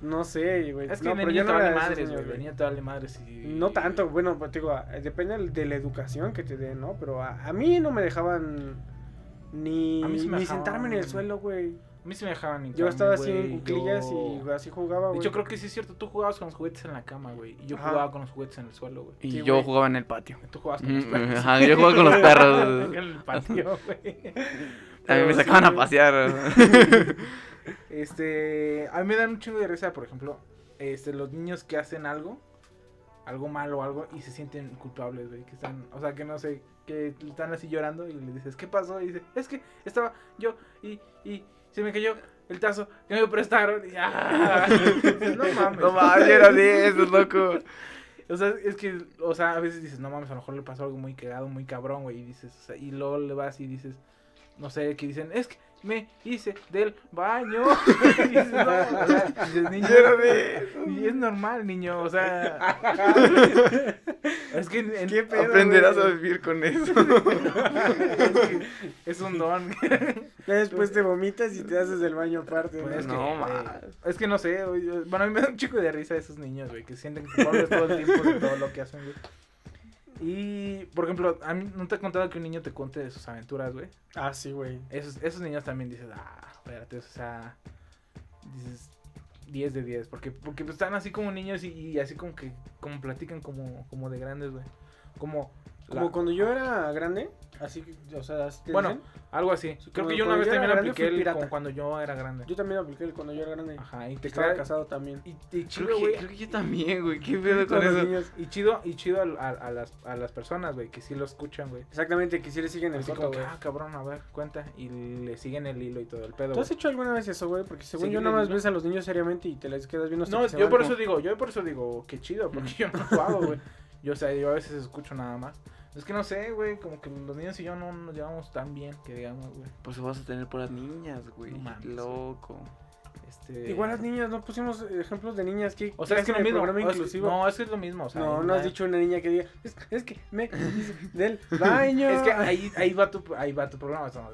No sé, güey. Es que no, vale era de madres, güey. Niño te vale madres y... No tanto, bueno, pues te digo, eh, depende de la educación que te den, ¿no? Pero a, a mí no me dejaban ni, A mí sí me ni dejaban. sentarme en el suelo, güey. A mí sí me dejaban Yo estaba así en cuclillas yo- y así jugaba, güey. hecho, creo que sí es cierto. Tú jugabas con los juguetes en la cama, güey. Y yo Ajá. jugaba con los juguetes en el suelo, güey. Y Sí, yo jugaba en el patio. Tú jugabas con los Mm, perros. Ajá, yo jugaba con los perros. en el patio, güey. A mí me sí, sacaban a pasear. Este, a mí me dan un chingo de risa, por ejemplo, este, los niños que hacen algo, algo malo o algo, y se sienten culpables, güey, que están, o sea, que no sé, que están así llorando y le dices, ¿qué pasó? Y dice, es que estaba yo y, y se me cayó el tazo que me prestaron. Y, ¡ah! no mames. No mames, era de esos, loco. O sea, es que, o sea, a veces dices, no mames, a lo mejor le pasó algo muy cagado, muy cabrón, güey, y dices, o sea, y luego le vas y dices, no sé, que dicen, es que me hice del baño. y dices, no, o sea, dices, niño, y es normal, niño, o sea, es que en- ¿Qué pedo, Aprenderás güey? a vivir con eso. es, que es un don. Ya después te vomitas y te haces del baño aparte. Pues ¿no? es, No, que, güey, es que no sé, güey, bueno, a mí me da un chico de risa esos niños, güey, que sienten culpables todo el tiempo de todo lo que hacen, güey. Y, por ejemplo, a mí no te he contado que un niño te cuente de sus aventuras, güey. Ah, sí, güey. Esos, esos niños también dices, ah, espérate, o sea, dices 10 de 10, porque, porque pues, están así como niños y, y así como que, como platican como, como de grandes, güey. Como, Como la- cuando yo era grande, así o sea, Bueno, dicen. algo así. Sí, Creo como que yo una vez yo también grande apliqué el como cuando yo era grande. yo también apliqué el cuando yo era grande. Ajá, y te Estaba crea- casado también. Y, y chido, Creo güey. que, creo que yo también, güey. ¿Qué pedo con eso? niños. Y chido, y chido a, a- a las, a las personas, güey, que sí lo escuchan, güey. Exactamente, que sí le siguen el Así coto, como que, güey. ah, cabrón, a ver, cuenta. Y le siguen el hilo y todo el pedo. ¿Tú has güey. hecho alguna vez eso, güey? Porque según yo Seguirle nada más el ves a los niños seriamente y te les quedas viendo No, yo por eso digo, yo por eso digo, qué chido, porque yo no lo hago, güey. Yo, o sea, yo a veces escucho nada más. Es que no sé, güey, como que los niños y yo no nos llevamos tan bien, que digamos, güey. Pues vas a tener por las niñas, güey. No mames, Loco. Este... Igual las niñas, no pusimos ejemplos de niñas que O sea, es que lo mismo. programa inclusivo. no, es que es lo mismo, o sea. no, no has dicho una niña que diga, es, es que me del baño. Es que ahí, ahí, va tu, ahí va tu problema. o sea,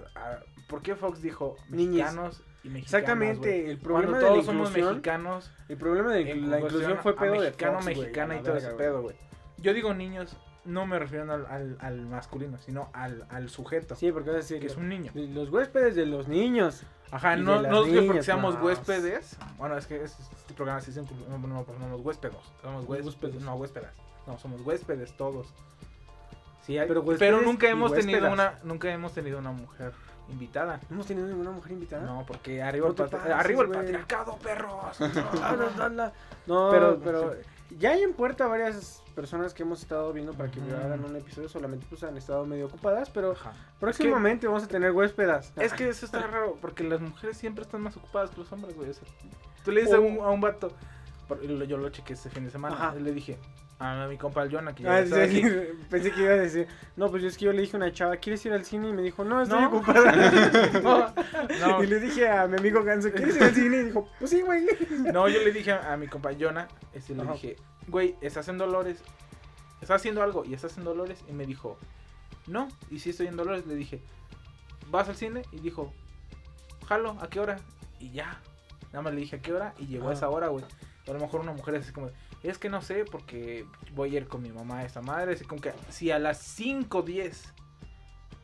¿Por qué Fox dijo mexicanos y mexicanas? Exactamente, el Cuando problema de todos la somos inclusión, mexicanos. el problema de la inclusión fue a pedo de mexicano, Fox, güey, mexicana y todo ese pedo, güey. Yo digo niños, no me refiero al, al, al masculino, sino al, al sujeto, Sí, porque a decir que es un niño. los huéspedes de los niños. Ajá, y no, no es que porque seamos no. huéspedes. Bueno, es que es- este programa es inclu- no, no, pues somos huéspedos. Somos huéspedes. Huéspedes. No, huéspedas. No, somos huéspedes todos. Sí, hay- Pero pero, nunca hemos tenido una nunca hemos tenido una mujer invitada. ¿No hemos tenido ninguna mujer invitada? No, porque arriba, No el, patri- pases, arriba el patriarcado, perros. Ah, no, no, no. No, Pero- pero, ya hay en puerta varias personas que hemos estado viendo para que Ujú. hagan un episodio, solamente pues han estado medio ocupadas, pero Ajá. próximamente vamos a tener huéspedas. Es que eso está raro, porque las mujeres siempre están más ocupadas que los hombres, güey. o sea, tú le dices a, un, a un vato, yo lo chequé este fin de semana, Ajá. le dije a mi compa el Jonah, que ya Ah, sí, aquí. pensé que iba a decir, no, pues es que yo le dije a una chava, ¿quieres ir al cine? Y me dijo, no, estoy No. ocupada. No, no. Y le dije a mi amigo Ganso, ¿quieres ir al cine? Y dijo, pues sí, güey. No, yo le dije a, a mi compa Jonah, este, le Ajá. dije, güey, estás en Dolores, estás haciendo algo y estás en Dolores, y me dijo, no, y si estoy en Dolores, le dije, ¿vas al cine? Y dijo, jalo, ¿a qué hora? Y ya, nada más le dije a qué hora, y llegó a Ajá. esa hora, güey. A lo mejor una mujer es así como, es que no sé, porque voy a ir con mi mamá a esta madre, así como que si a las 5.10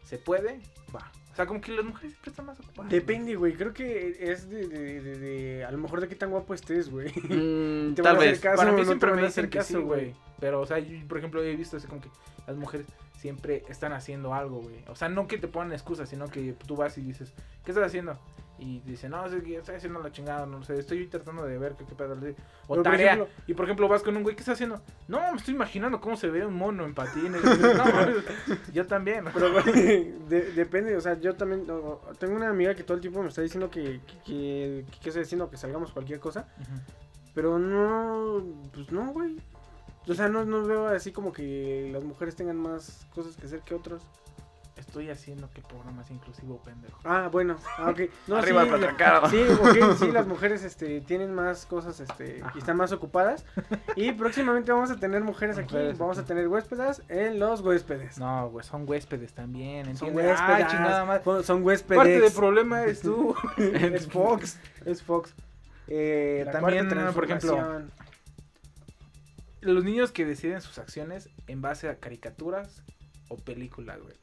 se puede, va. O sea, como que las mujeres siempre están más ocupadas. Depende, güey, creo que es de, de, de, de- a lo mejor de qué tan guapo estés, güey. Mm, Te tal van a hacer vez. caso, Para mí no siempre me a hacer dicen que caso, sí, güey. Pero, o sea, yo, por ejemplo, he visto así como que las mujeres siempre están haciendo algo, güey. O sea, no que te pongan excusas, sino que tú vas y dices, ¿qué estás haciendo? Y dice, no, es que estoy haciendo la chingada, no sé, estoy tratando de ver qué, qué pedo. O Pero, por tarea. ejemplo- y por ejemplo, vas con un güey, ¿qué está haciendo? No, me estoy imaginando cómo se vería un mono en patines. No, yo también. Pero güey, de- depende, o sea, yo también tengo una amiga que todo el tiempo me está diciendo que, que, que, que, que haciendo que salgamos cualquier cosa, pero no, pues no, güey. O sea, no, no veo así como que las mujeres tengan más cosas que hacer que otros. Estoy haciendo que el programa sea inclusivo, pendejo. Ah, bueno, ah, ok. No, Arriba sí, patriarcado. Sí, sí, las mujeres este, tienen más cosas este, Ajá. y están más ocupadas. Y próximamente vamos a tener mujeres aquí, vamos a tener huéspedes en los huéspedes. No, güey, son huéspedes también, Son ¿entiendes? huéspedes. Ah, chingada madre. son- Son huéspedes. Parte del problema eres tú. es Fox. es Fox. Eh, La también, por ejemplo, los niños que deciden sus acciones en base a caricaturas o películas, güey.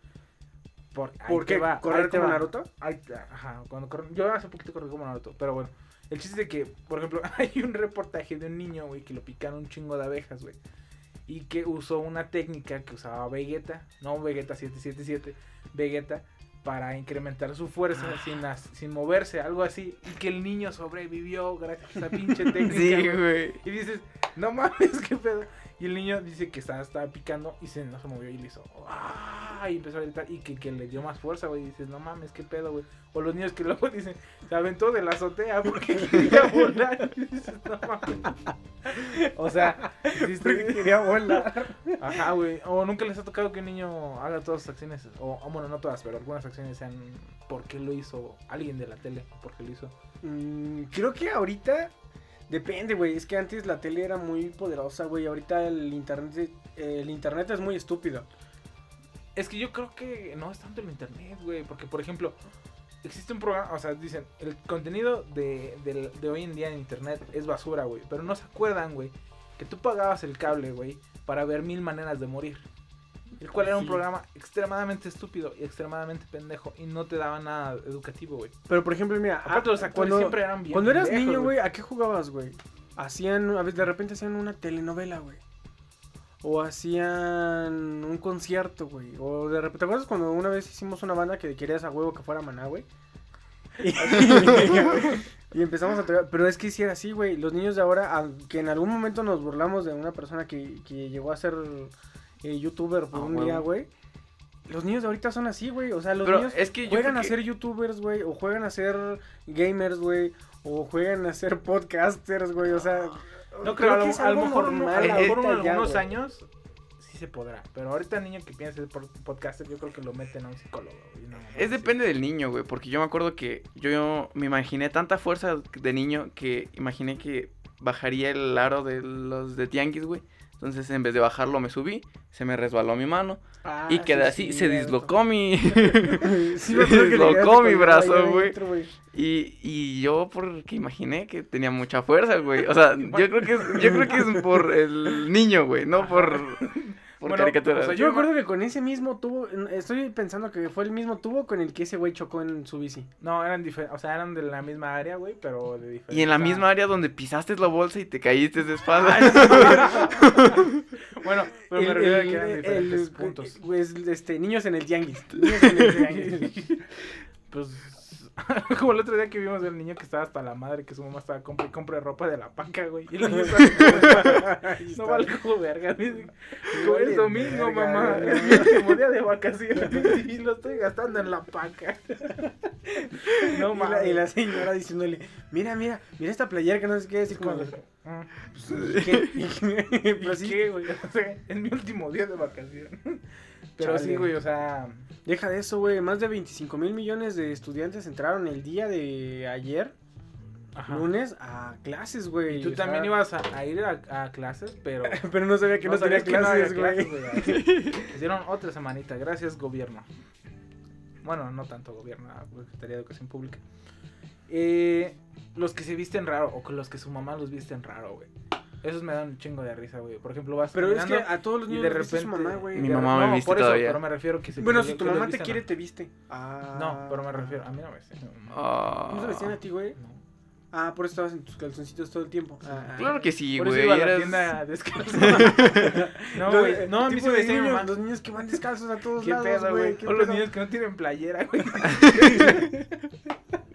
Por, ¿Por qué? va, ¿Correr como va. Naruto? Ahí ajá, cuando corre- yo hace poquito corrí como Naruto, pero bueno. El chiste es de que, por ejemplo, hay un reportaje de un niño, güey, que lo picaron un chingo de abejas, güey. Y que usó una técnica que usaba Vegeta, no Vegeta 777, Vegeta, para incrementar su fuerza Ah. sin, as- sin moverse, algo así. Y que el niño sobrevivió gracias a esa pinche técnica. Sí, güey. Y dices, no mames, qué pedo. Y el niño dice que estaba, estaba picando y se, no se movió y le hizo. "Ah", Y empezó a gritar y que, que le dio más fuerza, güey. Y dices, no mames, qué pedo, güey. O los niños que luego dicen, se aventó de la azotea porque quería volar. Y dices, no mames. O sea, Porque quería volar. Ajá, güey. O nunca les ha tocado que un niño haga todas sus acciones. O, o bueno, no todas, pero algunas acciones sean porque lo hizo alguien de la tele. Porque lo hizo. Mm, creo que ahorita depende, güey. Es que antes la tele era muy poderosa, güey. Ahorita el internet, el internet es muy estúpido. Es que yo creo que no es tanto el internet, güey. Porque, por ejemplo, existe un programa, o sea, dicen, el contenido de, del- de hoy en día en internet es basura, güey. Pero no se acuerdan, güey, que tú pagabas el cable, güey, para ver mil maneras de morir. El cual era un Sí. programa extremadamente estúpido y extremadamente pendejo. Y no te daba nada educativo, güey. Pero por ejemplo, mira, Aparte, ah, los actores cuando, siempre eran bien cuando eras pendejos, niño, güey, ¿a qué jugabas, güey? Hacían, a veces de repente hacían una telenovela, güey. O hacían un concierto, güey. O de repente, ¿te acuerdas cuando una vez hicimos una banda que querías a huevo que fuera maná, güey? Y, y empezamos a tocar. Pero es que si era así, güey. Los niños de ahora, aunque en algún momento nos burlamos de una persona que, que llegó a ser eh, youtuber por Ah, un huevo. día, güey. Los niños de ahorita son así, güey. O sea, los Pero niños es que yo juegan a que- ser youtubers, güey. O juegan a ser gamers, güey. O juegan a ser podcasters, güey. O sea, No creo, a lo, que es a lo algo mejor, normal a lo mejor en algunos güey. años sí se podrá. Pero ahorita el niño que piensa ser por- podcaster, yo creo que lo meten a un psicólogo. güey, Es así. depende del niño, güey, porque yo me acuerdo que yo, yo me imaginé tanta fuerza de niño que imaginé que bajaría el aro de los de tianguis, güey. Entonces, en vez de bajarlo, me subí, se me resbaló mi mano Ah, y quedé sí, así, sí, se cierto. dislocó mi... Sí, le quedaste mi brazo, güey. Y, y yo porque imaginé que tenía mucha fuerza, güey. O sea, yo creo que es, yo creo que es por el niño, güey, no por, por Bueno, caricaturas. o sea, Yo me acuerdo que con ese mismo tubo, estoy pensando que fue el mismo tubo con el que ese güey chocó en su bici. No, eran diferentes. O sea, eran de la misma área, güey, pero de diferentes. y en la misma área donde pisaste la bolsa y te caíste de Ah, espalda. Bueno, pero me El- refiero a que eran diferentes el- puntos. Pues, este, niños en el tianguis. Niños en el tianguis. Pues. Como el otro día que vimos el niño que estestaba hasta la madre, que su mamá estaba compra y compra ropa de la paca, güey. Y el niño estaba como, No valgo verga. dice, Como es domingo, verga, mamá. güey. Es mi último día de vacaciones. Y lo estoy gastando en la paca. No y, la, mames. y la señora diciéndole, mira, mira, mira esta playera que no sé qué como... Como- de, Ah, "¿Y qué? ¿Y qué?". Pero ¿Y sí, güey? O sea, es mi último día de vacaciones. Pero sí, Chale. güey, o sea. Deja de eso, güey. Más de 25 mil millones de estudiantes entraron el día de ayer, Ajá. lunes, a clases, güey. Tú O sea, también ibas a, a ir a, a clases, pero. Pero no sabía que no, tenía no clases, güey. Hicieron otra semanita, gracias gobierno. Bueno, no tanto gobierno, la Secretaría de Educación Pública. Eh, los que se visten raro, o con los que su mamá los visten raro, güey. Esos me dan un chingo de risa, güey. Por ejemplo, vas Pero es que a todos los niños de repente... su mamá, güey. Mi mamá me no, viste por eso, todavía. pero me refiero que se Bueno, que si tu mamá te quiere, te viste. Ah. No, pero me refiero, a mí no me viste. mi mamá. Ah. ¿No te vestían a ti, güey? No. Ah, por eso estabas en tus calzoncitos todo el tiempo. Ah, Claro que sí, Por eso güey. iba a la tienda descalzo. no, güey. No, a mí se me de decía mi niños, mamá. Los niños que van descalzos a todos ¿Qué lados, pedo, güey? ¿qué O los niños que no tienen playera, güey.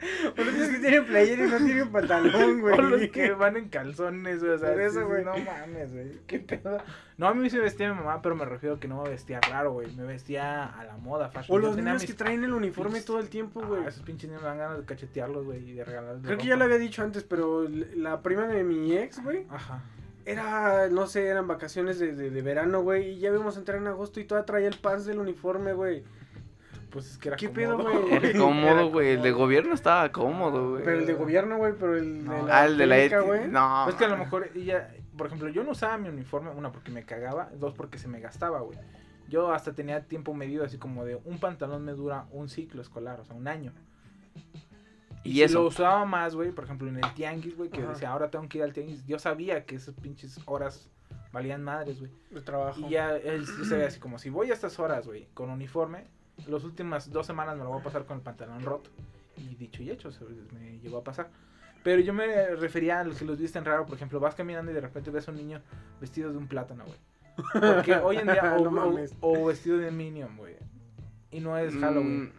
O los que tienen playera y no tienen pantalón, güey. O los que van en calzones, güey. O sea, Por eso, güey. no mames, güey. Qué pedo. No, a mí se vestía mi mamá, pero me refiero a que no me vestía raro, güey. Me vestía a la moda, fashion. O los niños mis- que traen el uniforme pinches- todo el tiempo, Ah, güey. esos pinches niños me dan ganas de cachetearlos, güey, y de regalarles Creo que ya lo había dicho antes, pero la prima de mi ex, güey, Ajá. era, no sé, eran vacaciones de, de, de verano, güey, y ya vimos entrar en agosto y toda traía el pants del uniforme, güey. Pues es que era ¿Qué cómodo. pedo, güey? Era cómodo, güey. El de gobierno estaba cómodo, güey. Pero el de gobierno, güey, pero el No. de la Ah, el de la ETI. güey. No. Pues que a lo mejor ella, por ejemplo, yo no usaba mi uniforme, una porque me cagaba, dos porque se me gastaba, güey. Yo hasta tenía tiempo medido, así como de un pantalón me dura un ciclo escolar, o sea, un año. Y si eso. lo usaba más, güey, por ejemplo, en el tianguis, güey, que Ajá. decía, ahora tengo que ir al tianguis. Yo sabía que esas pinches horas valían madres, güey. De trabajo. Y ya él yo sabía así como, si voy a estas horas, güey, con uniforme, las últimas dos semanas me lo voy a pasar con el pantalón roto. Y dicho y hecho, se me llegó a pasar. Pero yo me refería a los que los visten raro, por ejemplo, vas caminando y de repente ves a un niño vestido de un plátano, güey. Porque hoy en día, o, No o- o vestido de Minion, güey. Y no es Halloween. Mm,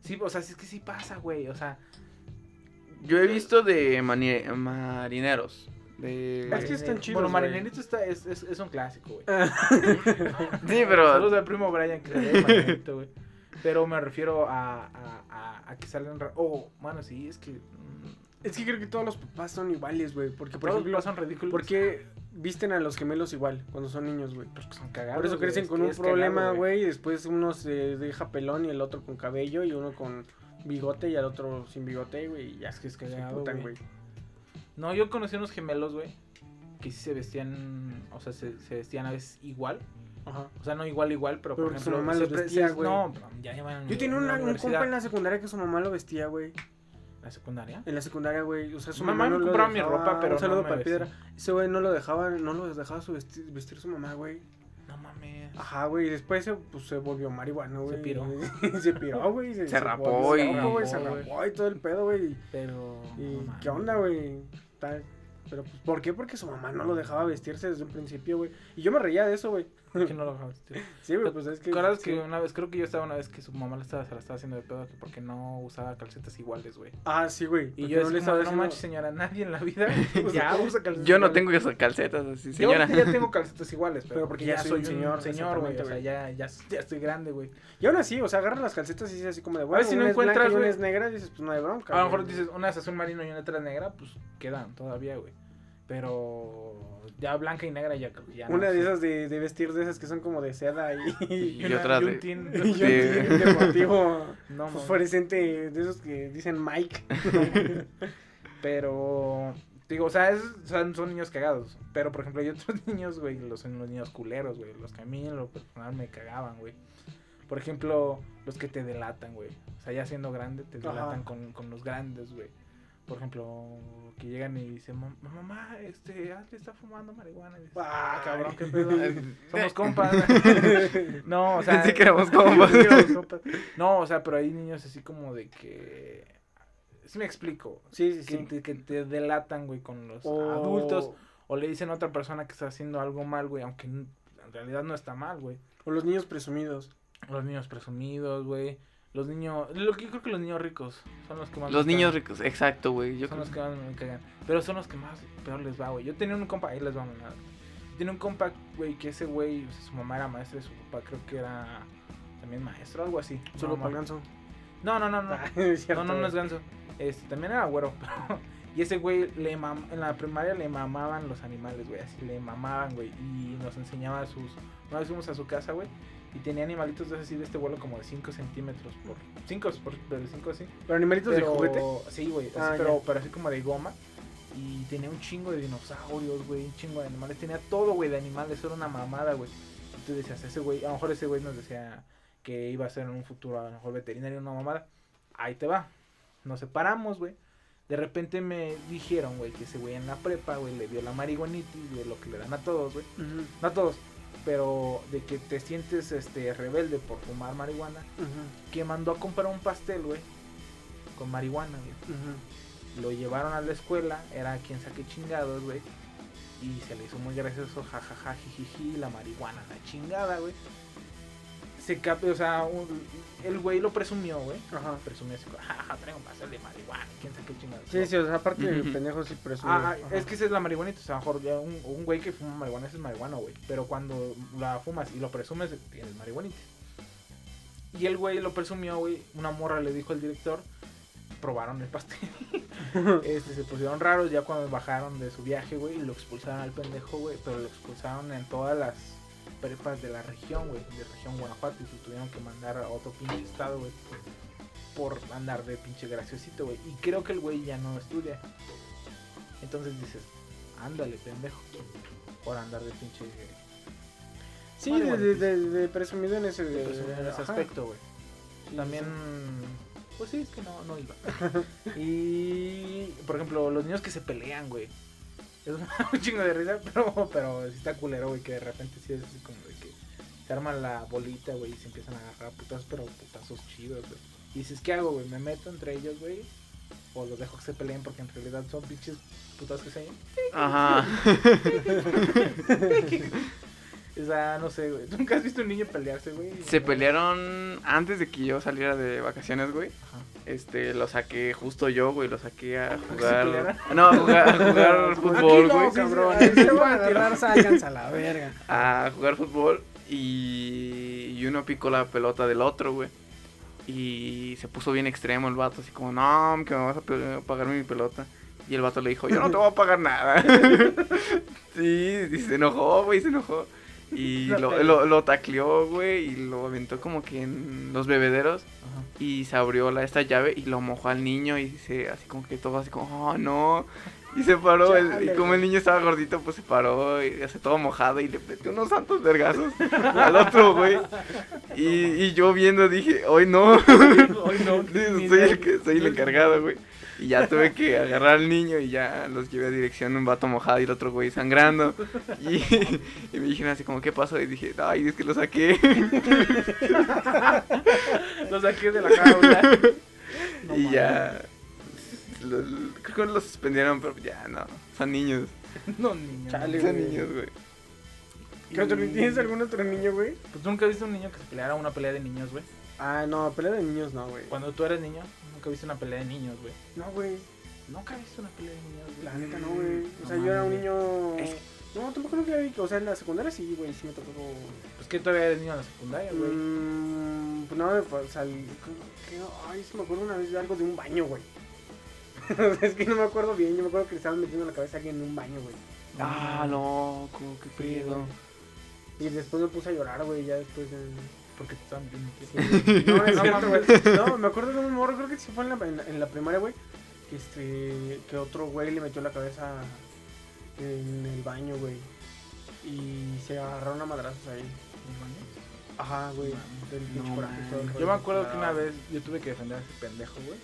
Sí, o sea, sí es que sí pasa, güey. O sea, Yo he visto de marineros. De... Es que están chidos, Bueno. Marinerito está, es, es, es un clásico, güey. Sí, pero. Saludos al primo Brian que se ve Marinerito, güey. Pero me refiero a, a, a, a que salen. Oh, bueno, sí, es que. mm, Es que creo que todos los papás son iguales, güey. Porque, por todos ejemplo, pasan ridículos. ¿por qué visten a los gemelos igual cuando son niños, güey? Porque son cagados. Por eso crecen con un problema, güey, y después uno se deja pelón y el otro con cabello y uno con bigote y al otro sin bigote, güey, ya. Es que es cagado, güey. No, yo conocí unos gemelos, güey. Que sí se vestían. O sea, se, se vestían a veces igual. Ajá. O sea, no igual, igual, pero, Pero por que su ejemplo. mamá los se vestía, se- güey. No, pero ya llevan. Yo tenía una- un compa en la secundaria que su mamá lo vestía, güey. ¿La secundaria? En la secundaria, güey. O sea, su mamá mamá, no me compraba mi ropa, pero Un saludo no me para piedra. Ese güey no lo dejaba, no lo dejaba su vestir, vestir su mamá, güey. No mames. Ajá, güey. Y después se, pues, se volvió marihuana, güey. piró. se piró, güey. Se rapó y- loco, güey, Se rapó, güey. rapó y todo el pedo, güey. Pero. ¿Y no qué onda, güey? Tal. Pero, pues, ¿por qué? Porque su mamá no lo dejaba vestirse desde un principio, güey. Y yo me reía de eso, güey. Que no lo dejaste, tío. Sí, güey, pues es que. ¿Te acuerdas sí. que una vez, creo que yo estaba una vez que su mamá le estaba, se la estaba haciendo de pedo que porque no usaba calcetas iguales, güey? Ah, sí, güey. Y yo no le estaba no manches, señora, nadie en la vida ya Usa- usa calcetas Yo no tengo esas calcetas así, Yo señora. ahorita ya tengo calcetas iguales, pero, Pero porque porque ya ya soy un señor, señor, güey. O sea, ya, ya, ya estoy grande, güey. Y aún así, o sea, agarras las calcetas y dices así como de, bueno, ver, si no es encuentras, güey. es negra, dices, pues no hay bronca. A lo mejor dices, una es azul marino y una otra es negra, pues quedan todavía, güey. Pero ya blanca y negra ya no. Una de sí. esas de, de vestir de esas que son como de seda y, Y, Y otra y un de- tin- y un de- tin deportivo No, fosforescente de esos que dicen Mike. Pero, digo, o sea, es- son, son niños cagados. Pero, por ejemplo, hay otros niños, güey, los, son los niños culeros, güey. Los que a mí en lo personal me cagaban, güey. Por ejemplo, los que te delatan, güey. O sea, ya siendo grande, te delatan con, con los grandes, güey. Por ejemplo, que llegan y dicen, "Mam- mamá, este, Ashley está fumando marihuana. Y dices, ah, Ay. cabrón, qué pedo. Somos compas. no, o sea. Pensé que éramos compas. No, o sea, pero hay niños así como de que. Sí me explico. Sí, sí, Que, sí. te, que te delatan, güey, con los adultos. O le dicen a otra persona que está haciendo algo mal, güey, aunque en realidad no está mal, güey. O los niños presumidos. Los niños presumidos, güey. Los niños. Lo que yo creo que los niños ricos son los que más. me Los niños cagan. ricos, exacto, güey. Son creo- los que más me cagan. Pero son los que más peor les va, güey. Yo tenía un compa, ahí les va a mandar. Tenía un compa, güey, que ese güey, o sea, su mamá era maestra y su papá creo que era también maestro, algo así. Solo para ganso. no, no, no, no. Ah, cierto, No, no, no es ganso. Este, también era güero. pero- y ese güey, le mam- en la primaria le mamaban los animales, güey. Así le mamaban, güey. Y nos enseñaba sus... Una vez fuimos a su casa, güey. Y tenía animalitos de así de este vuelo como de 5 centímetros por... 5 por... De 5 así. Pero animalitos Pero, de juguete. Sí, güey. Ah, pero, pero así como de goma. Y tenía un chingo de dinosaurios, güey. Un chingo de animales. Tenía todo, güey, de animales. Era una mamada, güey. Y tú decías, ese güey... A lo mejor ese güey nos decía que iba a ser en un futuro a lo mejor veterinario, una mamada. Ahí te va. Nos separamos, güey. De repente me dijeron, güey, que ese güey en la prepa, güey, le dio la marihuanitis, de lo que le dan a todos, güey. No a todos, pero de que te sientes este rebelde por fumar marihuana, ujú, que mandó a comprar un pastel, güey, con marihuana, güey. Lo llevaron a la escuela, era quien saque chingados, güey. Y se le hizo muy gracioso, jajaja, jijiji, la marihuana, la chingada, güey. Se cap- o sea, un- el güey lo presumió, güey. Ajá. Presumió así, como, jaja, traigo un pastel de marihuana, quién sabe qué chingada. Sí, sí, o sea, aparte de Ujú. pendejo sí presume. Ah, ah, es que esa es la marihuanita, o sea, a lo mejor ya un, un güey que fuma marihuana ese es marihuana, güey. Pero cuando la fumas y lo presumes, tienes marihuanita. Y el güey lo presumió, güey. Una morra le dijo al director, probaron el pastel. este, se pusieron raros ya cuando bajaron de su viaje, güey, y lo expulsaron al pendejo, güey. Pero lo expulsaron en todas las prepas de la región, güey, de región Guanajuato. Y se tuvieron que mandar a otro pinche estado, güey, por andar de pinche graciosito, güey. Y creo que el güey ya no estudia. Entonces dices, ándale, pendejo. Por andar de pinche. Sí, Vale, de, bueno, de, pues, de- de presumido en ese, de presumir en ese aspecto, güey. Sí, También. Pues sí, es que no, no iba. y. Por ejemplo, los niños que se pelean, güey. Es un chingo de risa, pero, pero sí está culero, güey, que de repente sí es así como de que se arma la bolita, güey, y se empiezan a agarrar a putazos, pero putazos chidos, güey. Y dices, ¿qué hago, güey? ¿Me meto entre ellos, güey? O los dejo que se peleen porque en realidad son pinches putazos que se Ajá. O sea, no sé, güey. ¿Tú nunca has visto un niño pelearse, güey? Se pelearon antes de que yo saliera de vacaciones, güey. Ajá. Este, lo saqué justo yo, güey, lo saqué a ¿Que se jugar. No, a jugar, a jugar fútbol, no, güey. Cabrón, Sí, sí, se van a sálganse a la verga. A jugar fútbol y, y uno picó la pelota del otro, güey. Y se puso bien extremo el vato, así como, no, que me vas a pagar mi pelota. Y el vato le dijo, yo no te voy a pagar nada. sí, y se enojó, güey, se enojó. Y lo, lo, lo tacleó, güey, y lo aventó como que en los bebederos. Ajá. Y se abrió la, esta llave y lo mojó al niño y se así como que todo así como, oh no. Y se paró, el- y como el niño estaba gordito, pues se paró y hace todo mojado y le metió unos santos vergazos al otro, güey. Y, y yo viendo dije, hoy no. Hoy no, soy el, que, soy el encargado, güey. Y ya tuve que agarrar al niño y ya los llevé a dirección un vato mojado y el otro güey sangrando. Y, y me dijeron así como, ¿qué pasó? Y dije, ay, es que lo saqué. Lo saqué de la jaula. No y ya. lo- lo- creo que los suspendieron, pero ya no. Son niños. No, niño. Chale, Son güey. niños, güey. ¿Qué otro- ¿Tienes algún otro niño, güey? Pues nunca viste un niño que se peleara una pelea de niños, güey. Ah, no, pelea de niños no, güey. Cuando tú eres niño, nunca viste una pelea de niños, güey. No, güey. Nunca viste una pelea de niños, güey. La neta no, güey. O No sea, yo era un niño. Es- No, tampoco nunca vi. O sea, en la secundaria sí, güey, sí me tocó. Pues que todavía eres niño en la secundaria, güey. Mm, pues no, o sea, que- ay, sí me acuerdo una vez de algo de un baño, güey. Es que no me acuerdo bien. Yo me acuerdo que le estaban metiendo la cabeza a alguien en un baño, güey. Ah, loco, qué pedo. Y después me puse a llorar, güey, ya después de... Porque te estaban bien. No, es No cierto, güey. mames. No, me acuerdo de un morro, creo que sí fue en la, en la, en la primaria, güey. Que, este, que otro güey le metió la cabeza en el baño, güey. Y se agarraron a madrazos ahí. Ajá, güey. Del No coraje todo el. Yo me acuerdo que una vez yo tuve que defender a ese pendejo, güey.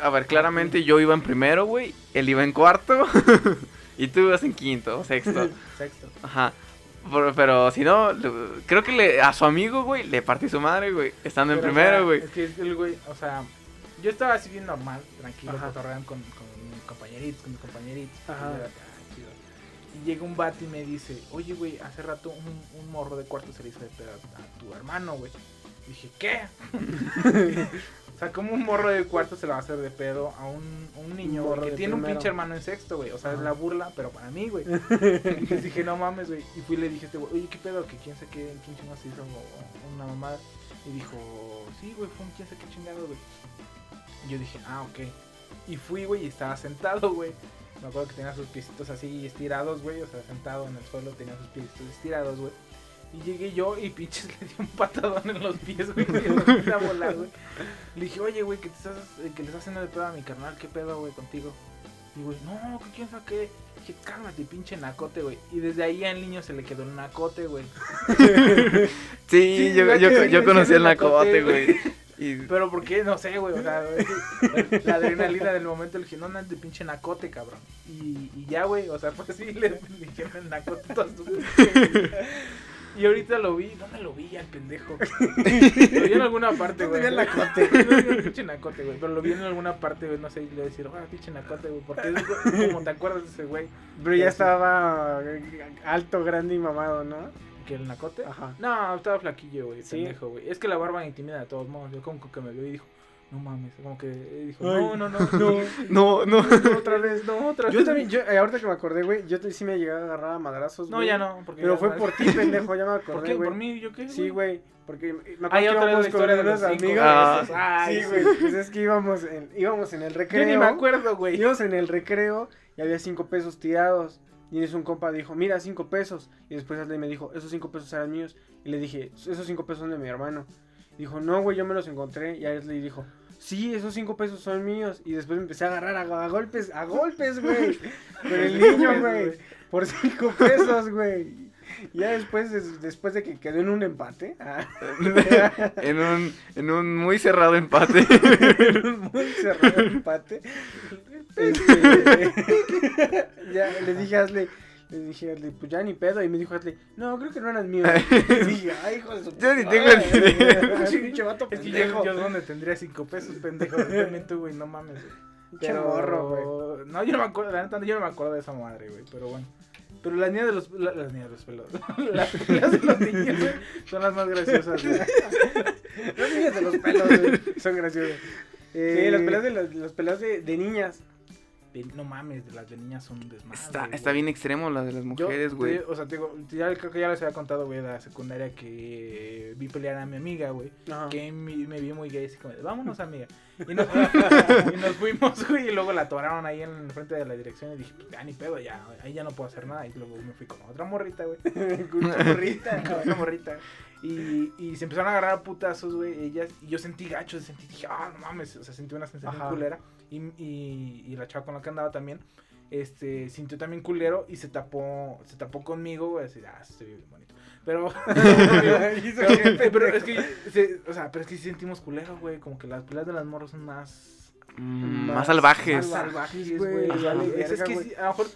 A ver, claramente yo iba en primero, güey. Él iba en cuarto. y tú ibas en quinto o sexto. Sexto. Ajá. Pero, pero si no, creo que le, a su amigo, güey, le partí su madre, güey. Estando en primero, güey. Es que el güey, o sea, yo estaba así bien normal, tranquilo, cotorreando con, con mis compañeritos, con mis compañeritos. Ajá. "Ah, chido". Y llega un vato y me dice, oye, güey, hace rato un, un morro de cuarto se le hizo de pedo a, a tu hermano, güey. Dije, ¿qué? o sea, como un morro de cuarto se le va a hacer de pedo a un, a un niño, Un que tiene un pinche hermano en sexto, güey. O sea, es la burla, pero para mí, güey. Les dije, no mames, güey. Y fui y le dije a este güey, oye, ¿qué pedo? Que quién sabe qué, quién chingado se hizo una mamada. Y dijo, sí, güey, fue un quién sabe qué chingado, güey. Y yo dije, ah, ok. Y fui, güey, y estaba sentado, güey. Me acuerdo que tenía sus piecitos así estirados, güey. O sea, sentado en el suelo, tenía sus piecitos estirados, güey. Y llegué yo y pinches le di un patadón en los pies, güey. Y a volar, güey. Le dije, oye, güey, que, te estás, eh, que le estás haciendo de pedo a mi carnal. ¿Qué pedo, güey, contigo? Y, güey, no, que quién sabe qué. Dije, cálmate, pinche nacote, güey. Y desde ahí al niño se le quedó el nacote, güey. Sí, Sí, yo, yo, conocí el nacote, güey. Y Pero ¿por qué? No sé, güey. O sea, güey, la adrenalina del momento le dije, no andes de pinche nacote, cabrón. Y, y ya, güey. O sea, pues sí, le, le dijeron el nacote toda su. Y ahorita lo vi, ¿dónde lo vi al pendejo? Lo vi en alguna parte, güey. el nacote? No pinche nacote, güey. Pero lo vi en alguna parte, güey. No sé, y le voy a decir, ah, pinche nacote, güey. Porque es como te acuerdas de ese güey. Pero ya Sí. estaba alto, grande y mamado, ¿no? ¿Que el nacote? Ajá. No, estaba flaquillo, güey, ¿Sí? pendejo, güey. Es que la barba intimida de todos modos. Yo como que me vio y dijo, no mames. Como que dijo, Ay, no, no, no, no. No, no. otra vez, no, otra vez. Yo también, yo, eh, ahorita que me acordé, güey, yo sí me llegué a agarrar a madrazos, No, ya no. Porque Pero fue por ti, pendejo, ya me ¿Por acordé, qué? güey. ¿Por mí? ¿Yo qué? Sí, güey, porque me acuerdo Ah, que íbamos con cinco amigas. Ah. Sí, güey, pues es que íbamos en, íbamos en el recreo. Yo ni me acuerdo, güey. Íbamos en el recreo y había cinco pesos tirados. Y en eso un compa dijo, mira, cinco pesos. Y después Ashley me dijo, esos cinco pesos eran míos. Y le dije, esos cinco pesos son de mi hermano. Dijo, no, güey, yo me los encontré. Y Ashley dijo, sí, esos cinco pesos son míos. Y después me empecé a agarrar a, a golpes, a golpes, güey. Con el niño, güey. Por cinco pesos, güey. Ya después, des- después de que quedó en un empate. ah, en, un, en un muy cerrado empate. en un muy cerrado empate. este, ya le dije a Ashley, le dije a Ashley, pues ya ni pedo. Y me dijo Ashley, no, creo que no eran míos. Y dije, ay, hijo de su Yo ni tengo el madre". dinero. Es que pendejo. yo, yo donde tendría cinco pesos, pendejo. También tú, güey, no mames. güey. Pero, morro, güey. No, yo no me acuerdo, la neta, yo no me acuerdo de esa madre, güey, pero bueno. Pero las niñas de los, la- las niñas de los pelos, las peleas de los niños, güey, son las más graciosas, güey. Los niños de los pelos, güey, son graciosos. Sí, Eh, las peleas de, las, las de, de niñas. De- No mames, de las de niñas son desmadre, Está, está bien extremo la de las mujeres, güey. O sea, te digo, ya creo que ya les había contado, güey, de la secundaria que vi pelear a mi amiga, güey. Que me, me vi muy gay, así como, de, vámonos, amiga. Y nos, y nos fuimos, güey, y luego la atoraron ahí en frente de la dirección y dije, pues ya ni pedo, ya, ahí ya no puedo hacer nada. Y luego me fui con otra morrita, güey. Con una morrita. Con otra morrita. Y, y se empezaron a agarrar a putazos, güey, ellas. Y yo sentí gacho, sentí, dije, ah, no mames, o sea, sentí una sensación Ajá. culera. Y, y, y la chava con la que andaba también, este, sintió también culero y se tapó, se tapó conmigo, güey, así, ah, estoy bien bonito. Pero, pero, pero es que, se- o sea, pero es que sí sentimos culero, güey, como que las peleas de las morros son más... Mm, más salvajes. Más salvajes, güey, Es, que sí, a lo mejor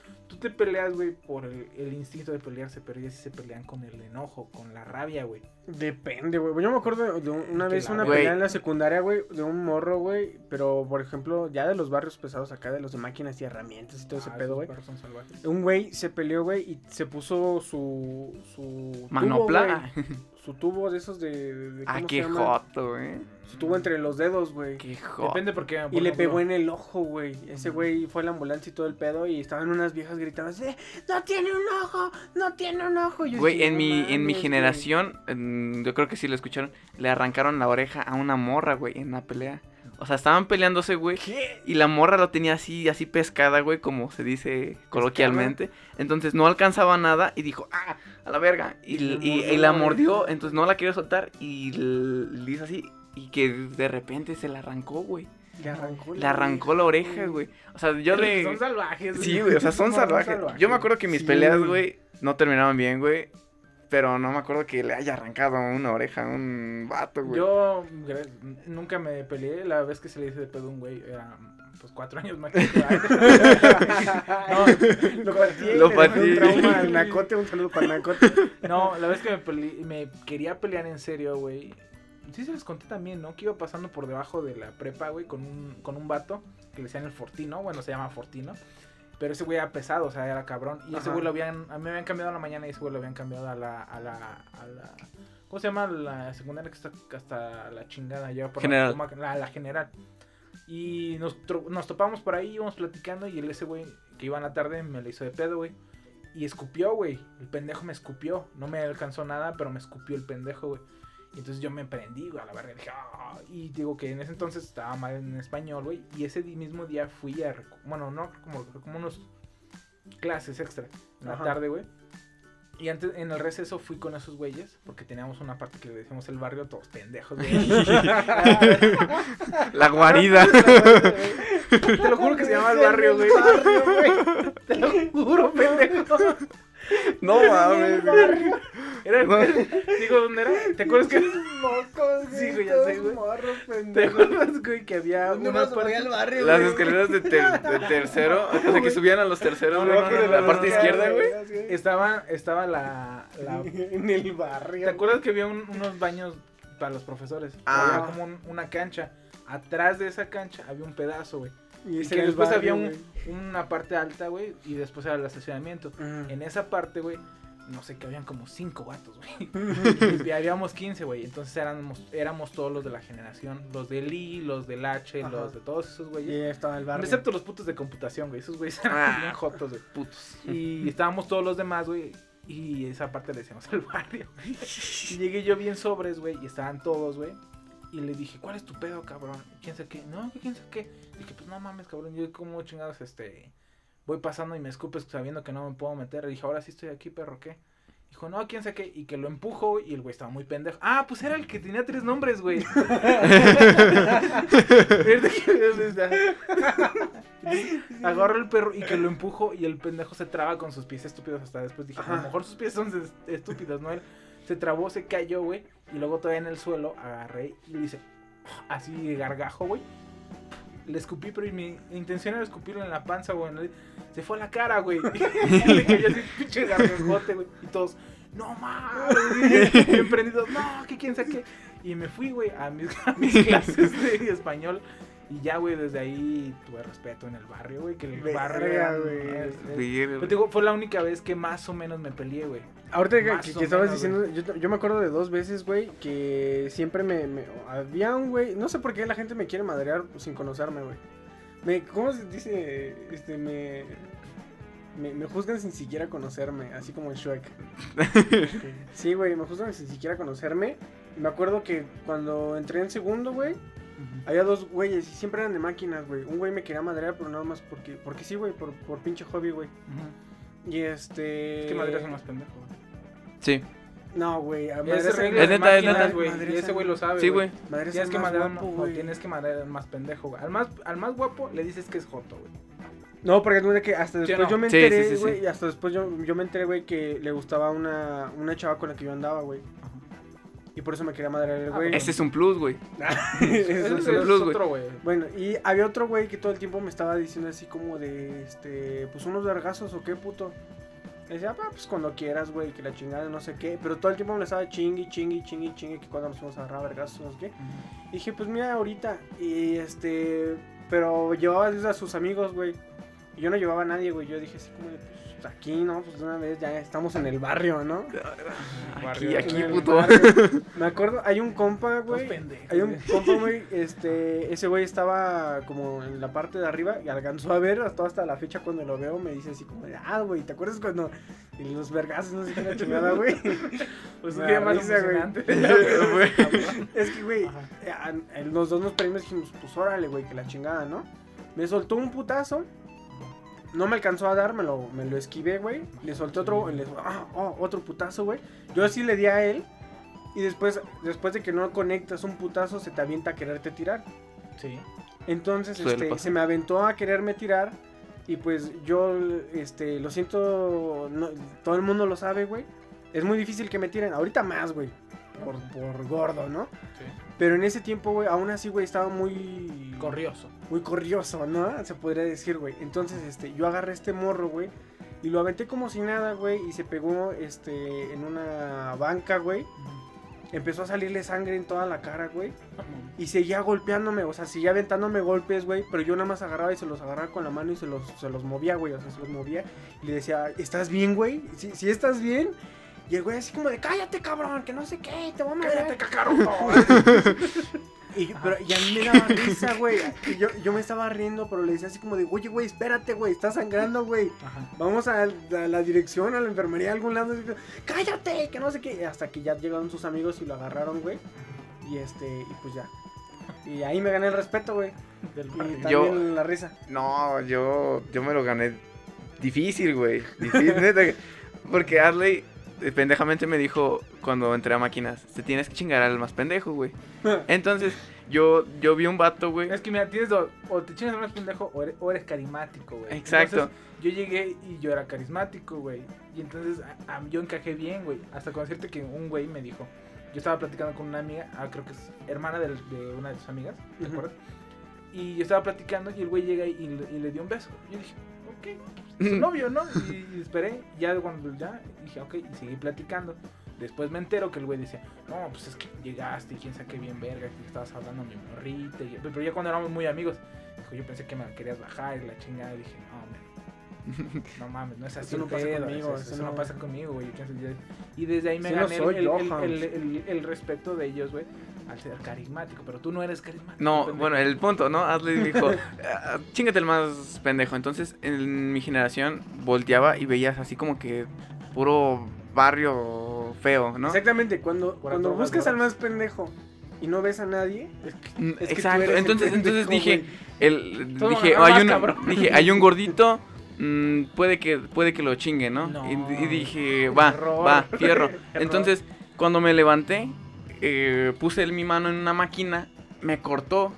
te peleas, güey, por el, el instinto de pelearse, pero ellas sí se pelean con el enojo, con la rabia, güey. Depende, güey. Yo me acuerdo de una Que vez la una pelea en la secundaria, güey, de un morro, güey. Pero, por ejemplo, ya de los barrios pesados acá, de los de máquinas y herramientas y todo ese Ah, pedo, güey. Un güey se peleó, güey, y se puso su. su. Manopla. Tubo. su tubo de esos de. de- Ah, ¿cómo se qué llama? joto, güey. Su tubo entre los dedos, güey. Qué joto. Depende porque... por Y le pegó en el ojo, güey. Ese güey fue a la ambulancia y todo el pedo. Y estaban unas viejas gritando así: ¡No tiene un ojo! ¡No tiene un ojo! Güey, en "No mi, en mi generación, en- yo creo que sí lo escucharon, le arrancaron la oreja a una morra, güey, en la pelea. O sea, estaban peleándose, güey. Y la morra lo tenía así, así pescada, güey, como se dice coloquialmente. Entonces no alcanzaba nada y dijo, ¡ah! A la verga. Y, Y le y- mordió y la la mordió, entonces no la quería soltar y le hizo así. Y que de repente se la arrancó, güey. Le arrancó Le arrancó la oreja, güey. O sea, yo pero le... Son salvajes, Sí, güey, o sea, son salvajes. Yo me acuerdo que mis Sí, peleas, güey. güey, no terminaban bien, güey. Pero no me acuerdo que le haya arrancado una oreja a un vato, güey. Yo nunca me peleé. La vez que se le hice de pedo a un güey era pues cuatro años más que no, Lo partí. Lo dejé Un trauma al Nacote, un saludo para el Nacote. no, la vez que me, peleé- me quería pelear en serio, güey. Sí se les conté también, ¿no? Que iba pasando por debajo de la prepa, güey, con un, con un vato que le decían el Fortino. Bueno, se llama Fortino. Pero ese güey era pesado, o sea, era cabrón. Y ese güey lo habían... A mí me habían cambiado a la mañana y ese güey lo habían cambiado a la... A la, a la ¿Cómo se llama la secundaria que está hasta la chingada? Lleva por la- General. La, la general. Y nos, nos topamos por ahí, íbamos platicando y el ese güey que iba en la tarde me le hizo de pedo, güey. Y escupió, güey. El pendejo me escupió. No me alcanzó nada, pero me escupió el pendejo, güey. Y entonces yo me prendí, güey, a la verga. Dije, "Ah", Y digo que en ese entonces estaba mal en español, güey. Y ese mismo día fui a. Bueno, no, como, como unos clases extra en la tarde, güey. Y antes, en el receso fui con esos güeyes, porque teníamos una parte que le decíamos el barrio, todos pendejos, güey. La guarida. Te lo juro que se llama el barrio, güey. Te lo juro, pendejo. No mames, güey. Era, No. digo, ¿dónde era? ¿Te acuerdas que Mocos, Sí, güey, ya sé, güey. Morros, ¿Te acuerdas, güey, que había ¿Dónde una parte al barrio? Las güey? escaleras de, ter- de tercero, o sea, que subían a los terceros, No, güey, no, no, en la no, parte no, izquierda, no, güey. estaba estaba la, la En el barrio. ¿Te acuerdas que había un- unos baños para los profesores? Ah. Había como un- una cancha. Atrás de esa cancha había un pedazo, güey. Y que después barrio, había un-. Una parte alta, güey, y después era el estacionamiento. En esa parte, güey, no sé, que habían como cinco vatos, güey. y habíamos 15, güey. Entonces éramos, éramos todos los de la generación. Los del I, los del H, Ajá. los de todos esos Y güeyes. estaba el barrio. Excepto los putos de computación, güey. Esos güeyes eran Ah. bien jotos, güey. Putos. Y estábamos todos los demás, güey. Y esa parte le decíamos al barrio. Y llegué yo bien sobres, güey. Y estaban todos, güey. Y le dije, ¿cuál es tu pedo, cabrón? ¿Quién sabe qué? No, quién sabe qué. Dije, pues no mames, cabrón. Yo como chingados, este... Voy pasando y me escupes sabiendo que no me puedo meter. Le dije, ahora sí estoy aquí, perro, ¿qué? Dijo, no, quién sabe qué. Y que lo empujo y el güey estaba muy pendejo. Ah, pues era el que tenía tres nombres, güey. Agarro el perro y que lo empujo y el pendejo se traba con sus pies estúpidos hasta después. Dije, a lo mejor sus pies son est- estúpidos, ¿no? Él se trabó, se cayó, güey. Y luego todavía en el suelo agarré y le hice así de gargajo, güey. Le escupí, pero mi intención era escupirlo en la panza, güey. Se fue a la cara, güey. Y le cayó así pinche gargajote, güey. Y todos, no mames. Bien prendidos, no, que quién sabe qué. Y me fui, güey, a mis, a mis clases de español. Y ya, güey, desde ahí tuve respeto en el barrio, güey. Que el Verga, barrio güey. es- es- Verga. Pero te digo, fue la única vez que más o menos me peleé, güey. Ahorita que, Más que- o que estabas menos, diciendo, yo, yo me acuerdo de dos veces, güey, que siempre me, me- Había un güey, no sé por qué la gente me quiere madrear sin conocerme, güey. Me, ¿Cómo se dice? Este, me, me... Me juzgan sin siquiera conocerme, así como en Shrek. Sí, güey, me juzgan sin siquiera conocerme. Me acuerdo que cuando entré en segundo, güey, había dos güeyes y siempre eran de máquinas, güey. Un güey me quería madrear, pero nada más porque, porque sí, güey, por, por pinche hobby, güey. Y este... Es que Madrid es el más pendejo, güey. Sí, No, güey. Es madrear- Es neta, es neta. Y ese güey lo sabe, sí, güey. Madre Tienes es que el más madrear, guapo, no, güey. tienes que madrear al más pendejo, güey. Al más, al más guapo le dices que es joto, güey. No, porque de que hasta Sí, después no. yo me enteré, sí, güey, sí. y hasta después yo, yo me enteré, güey, que le gustaba una, una chava con la que yo andaba, güey. Y por eso me quería madrear el Ah, güey. Ese es un plus, güey. Ese es es, un- plus, güey. Bueno, y había otro güey que todo el tiempo me estaba diciendo así como de, este, pues unos vergazos o qué, puto. Le decía, "Ah, pues cuando quieras, güey, que la chingada, no sé qué. Pero todo el tiempo me estaba chingui, chingui, chingui, chingui, que cuando nos fuimos a agarrar vergazos, no sé qué. Y dije, pues mira, ahorita. Y este. Pero llevaba a sus amigos, güey. Y yo no llevaba a nadie, güey. Yo dije así como de, pues aquí, ¿no? Pues de una vez ya estamos en el barrio, ¿no? Aquí, Barrio. aquí, puto. barrio. Me acuerdo, hay un compa, güey. Hay un compa, güey. Este. Ese güey estaba como en la parte de arriba y alcanzó a ver hasta, hasta la fecha cuando lo veo. Me dice así como de, ah, güey, ¿te acuerdas cuando. Y los vergazos, no sé qué la chingada, güey? Pues un día más risa, güey. Es que, güey, eh, los dos nos prendimos y dijimos, pues órale, güey, que la chingada, ¿no? Me soltó un putazo. No me alcanzó a dar, me lo, me lo esquivé, güey. Le solté otro, le, ah, oh, otro putazo, güey. Yo así le di a él. Y después, después de que no conectas un putazo, se te avienta a quererte tirar. Sí. Entonces, este, se me aventó a quererme tirar. Y pues yo, este, lo siento, no- todo el mundo lo sabe, güey. Es muy difícil que me tiren. Ahorita más, güey. Por, por gordo, ¿no? Sí. Pero en ese tiempo, güey, aún así, güey, estaba muy... Corrioso. Muy corrioso, ¿no? Se podría decir, güey. Entonces, este, yo agarré este morro, güey. Y lo aventé como si nada, güey. Y se pegó, este, en una banca, güey. Empezó a salirle sangre en toda la cara, güey. Y seguía golpeándome, o sea, seguía aventándome golpes, güey. Pero yo nada más agarraba y se los agarraba con la mano y se los, se los movía, güey. O sea, se los movía. Y le decía, ¿estás bien, güey? ¿Sí, sí estás bien? Y el güey así como de, cállate, cabrón, que no sé qué, te voy a madrear". Y, pero, y a mí me daba risa, güey. Y yo, yo me estaba riendo, pero le decía así como de, oye, güey, espérate, güey, está sangrando, güey. Ajá. Vamos a, a la dirección, a la enfermería, a algún lado. Cállate, que no sé qué. Hasta que ya llegaron sus amigos y lo agarraron, güey. Y este, y pues ya. Y ahí me gané el respeto, güey. Del Y también Yo- la risa. No, yo, yo me lo gané difícil, güey. Difícil, neta. que- Porque Arley eh, pendejamente me dijo cuando entré a máquinas, te tienes que chingar al más pendejo, güey. Entonces, yo, yo vi un vato, güey. Es que mira, tienes dos, o te chingas al más pendejo o eres, o eres carismático, güey. Exacto. Entonces, yo llegué y yo era carismático, güey. Y entonces a- a- yo encajé bien, güey. Hasta con decirte que un güey me dijo, yo estaba platicando con una amiga, ah, creo que es hermana de, una de tus amigas, ¿te acuerdas? Y yo estaba platicando y el güey llega y, y le- y le dio un beso. Yo dije, ok, su novio, ¿no? Y, y esperé, ya cuando ya dije, ok, y seguí platicando. Después me entero que el güey decía, no, pues es que llegaste y quién sabe qué bien verga, que estabas hablando a mi morrita. y- pero ya cuando éramos muy amigos, dijo, yo pensé que me querías bajar y la chingada. Y dije, no, man. No mames, no es así Eso no pasa pedo, conmigo, eso, eso eso no no- pasa conmigo, güey. Y desde ahí me Sí gané el- el respeto de ellos, güey, al ser carismático. Pero tú no eres carismático. No, pendejo. bueno, el punto, ¿no? Hazle dijo, "Ah, chingate el más pendejo. Entonces, en mi generación volteaba y veías así como que puro barrio feo, ¿no? Exactamente, cuando, cuando buscas al más pendejo y no ves a nadie, es que tú Exacto, entonces, entonces dije, el, Todo dije, hay un, cabrón. dije, hay un gordito, mm, puede que, puede que lo chingue, ¿no? No. Y, y dije, va, Error. va, fierro. Error. Entonces, cuando me levanté, eh, puse mi mano en una máquina, me cortó.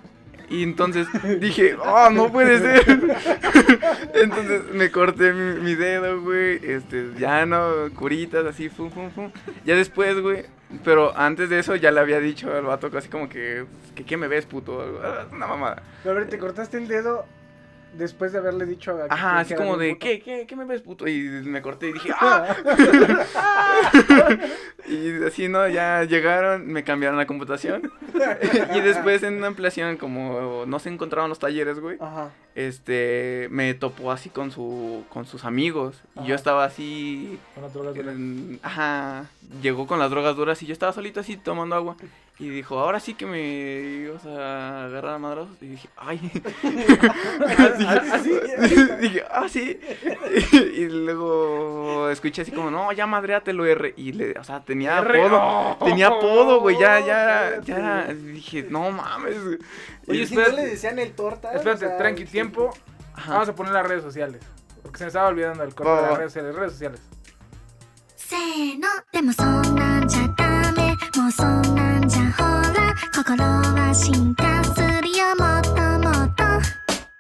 Y entonces dije, oh, no puede ser. entonces me corté mi, dedo, güey. Este, ya no, curitas, así, fum, fum, fum. Ya después, güey. Pero antes de eso ya le había dicho al vato casi como que, que ¿qué me ves, puto? Ah, Una mamada. A ver, te cortaste el dedo después de haberle dicho a Ajá, así como de, puto. ¿qué, qué, qué me ves, puto? Y me corté y dije, ¡ah! y así, ¿no? Ya llegaron, me cambiaron la computación. y después en una ampliación, como no se encontraban los talleres, güey, Ajá. Este, me topó así con su, con sus amigos. Y yo estaba así, Con las drogas duras. en- ajá, llegó con las drogas duras y yo estaba solito así tomando agua. Y dijo, ahora sí que me ibas a agarrar a madrazos. Y dije, ay. Así. dije, ah, sí. y luego escuché así como, no, ya madreatelo R. Y le, o sea, tenía R, apodo. oh. Tenía apodo, güey. Ya, ya, ya. Dije, no mames. Oye, si espérate. no le decían el torta. Espérate, o sea, tranqui, tiempo. Ajá. Vamos a poner las redes sociales. Porque se me estaba olvidando el corte de las redes sociales. Redes sociales.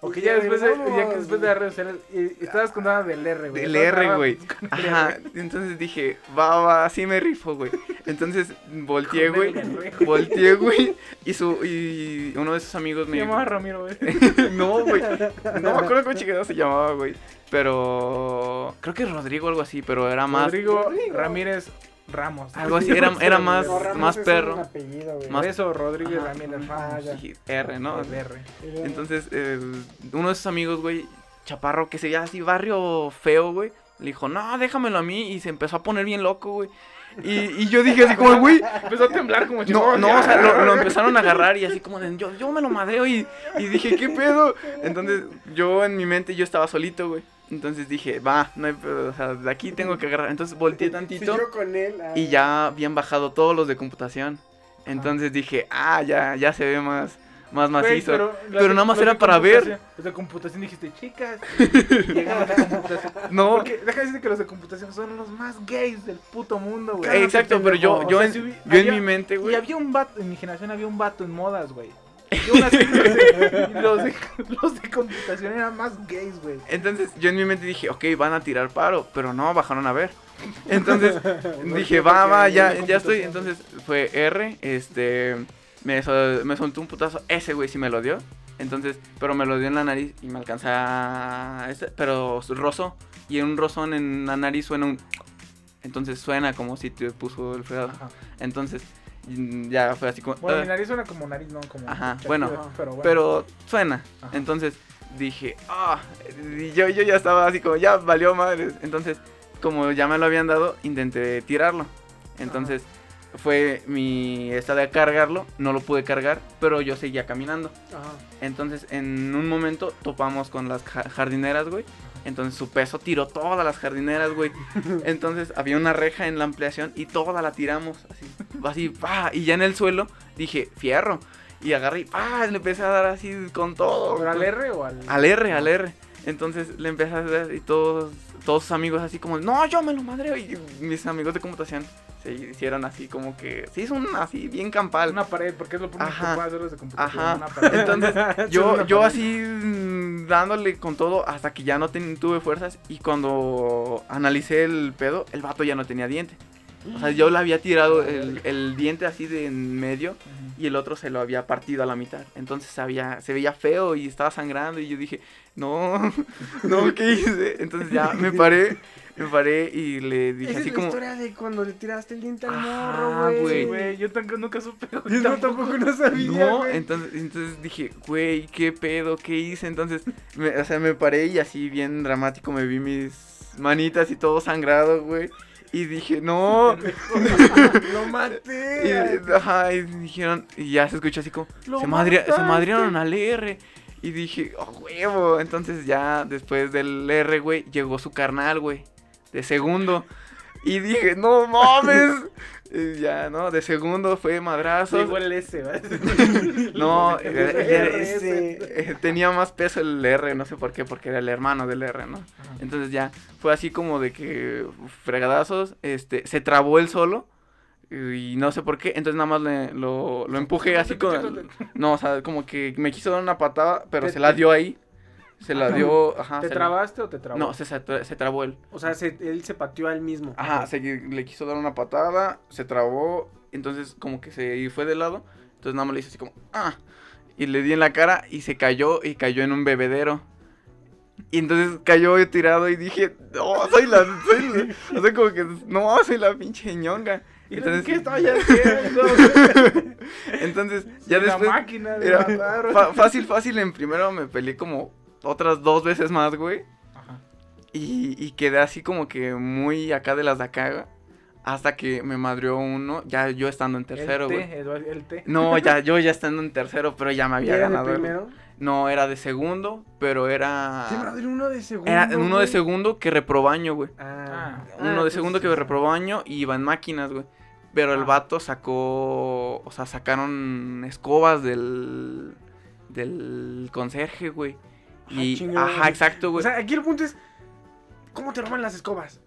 Ok, ya después de, ya que después de las redes sociales, y- estabas contando del R, güey. Del R, güey. con Ajá. Entonces dije, va, va, así me rifo, güey. Entonces volteé, Con güey. Volteé, güey. Y, su, y uno de sus amigos Se me. llamaba Ramiro, güey. no, güey. No me acuerdo cómo chingado se llamaba, güey. Pero. Creo que Rodrigo o algo así, pero era más. Rodrigo. Ramírez Ramos. Algo así, era, era más, más perro. apellido. Más- eso, Rodrigo Ajá. Ramírez Ramos. R, ¿no? El R. Entonces, eh, uno de sus amigos, güey, chaparro, que se veía así barrio feo, güey, le dijo, no, déjamelo a mí. Y se empezó a poner bien loco, güey. Y, y yo dije así como, güey, Empezó a temblar como No, no, ya. o sea, lo, lo empezaron a agarrar y así como de, yo, yo me lo madreo y, y dije, ¿qué pedo? Entonces, yo en mi mente, yo estaba solito, güey. Entonces dije, va, no hay o sea, de aquí tengo que agarrar. Entonces volteé tantito yo con él. ah. y ya habían bajado todos los de computación. Entonces dije, ah, ya, ya se ve más, más macizo. pero de- nada más era para ver. Los de computación dijiste, chicas. Llegan los de computación. No, Porque deja de decir que los de computación son los más gays del puto mundo, güey. exacto, pero yo, O yo, sea, en, si hubi- yo en había- mi mente, Y güey. había un vato, en mi generación había un vato en modas, güey. Y aún así, los de, los de- computación eran más gays, güey. Entonces yo en mi mente dije, ok, van a tirar paro, pero no, bajaron a ver. Entonces dije, va, va, ya, ya estoy. Entonces fue R, este, me, sol- me soltó un putazo, ese güey sí me lo dio. Entonces, pero me lo dio en la nariz y me alcanza, este, pero rozó. Y un rozón en la nariz suena un... Entonces suena como si te puso el fregado. Entonces mm, ya fue así como... Bueno, "Ah". mi nariz suena como nariz, no como. Ajá, bueno, pero bueno. pero suena. Ajá. Entonces dije, ah, y yo, yo ya estaba así como, ya valió madres. Entonces, como ya me lo habían dado, intenté tirarlo. Entonces, fue mi esta de cargarlo, no lo pude cargar, pero yo seguía caminando. Ajá. Entonces, en un momento topamos con las ja- jardineras, güey. Entonces su peso tiró todas las jardineras, güey. Entonces había una reja en la ampliación y toda la tiramos. Así, así, pa. Y ya en el suelo dije, fierro. Y agarré y pa, le empecé a dar así con todo. ¿Pero al R o al.? Al R, al R. Entonces le empecé a dar y todos, todos sus amigos así como, no, yo me lo madreo. Y mis amigos de computación se hicieron así como que, se hizo un así bien campal. Una pared, porque es lo que Ajá. puede hacer de computación. Ajá. Una pared. Entonces, Es yo, yo así mm, dándole con todo hasta que ya no ten- tuve fuerzas y cuando analicé el pedo, el vato ya no tenía diente. O sea, yo le había tirado el, el diente así de en medio y el otro se lo había partido a la mitad. Entonces había- se veía feo y estaba sangrando y yo dije, no, no, ¿qué hice? Entonces ya me paré, me paré y le dije Esa así es la como... historia de cuando le tiraste el diente al Ajá, morro, güey. Yo tampoco nunca supe. Yo no, tampoco no sabía, No, güey. entonces, entonces dije, güey, ¿qué pedo? ¿Qué hice? Entonces, me- o sea, me paré y así bien dramático me vi mis manitas y todo sangrado, güey. Y dije, no. Lo maté. Y, ajá, y dijeron, y ya se escuchó así como, Lo se, madria- se mataste. madrieron al R. Y dije, oh, huevo. Entonces ya después del R, güey, llegó su carnal, güey, de segundo. Y dije, no mames. Ya, ¿no? De segundo fue madrazo. Llegó el S, ¿verdad? No, El era- ese. eh, tenía más peso el R, no sé por qué, porque era el hermano del R, ¿no? Entonces ya fue así como de que fregadazos, este, se trabó él solo y no sé por qué, entonces nada más le- lo, lo empujé así con... No, o sea, como que me quiso dar una patada, pero se la dio ahí. Se la dio, ajá. ¿Te se trabaste o te trabó? No, se, se, tra- se trabó él. O sea, se- él se pateó a él mismo. Ajá, se, le quiso dar una patada, se trabó, entonces como que se fue de lado, entonces nada más le hice así como, ah, y le di en la cara y se cayó y cayó en un bebedero. Y entonces cayó yo tirado y dije, no, soy la, soy la, o sea, como que, no, soy la pinche ñonga. ¿Y Entonces, ¿Qué estoy haciendo? entonces ya Soy la después, máquina de era matar. fa- fácil, fácil, en primero me peleé como otras dos veces más, güey. Ajá. Y, y quedé así como que muy acá de las de acá. Hasta que me madrió uno, ya yo estando en tercero, el güey. T, el T. No, ya, yo ya estando en tercero, pero ya me ¿Y había era de ganado. el- primero? No, era de segundo, pero Te era. madre uno de segundo. Era uno de güey. segundo que reprobó año, güey. Ah. Uno Ah, de segundo que entonces- reprobó año y iba en máquinas, güey. Pero el Ah. vato sacó. O sea, sacaron escobas del. Del conserje, güey. Y. chingada. Ajá, exacto, O güey. sea, aquí el punto es. ¿Cómo te roban las escobas?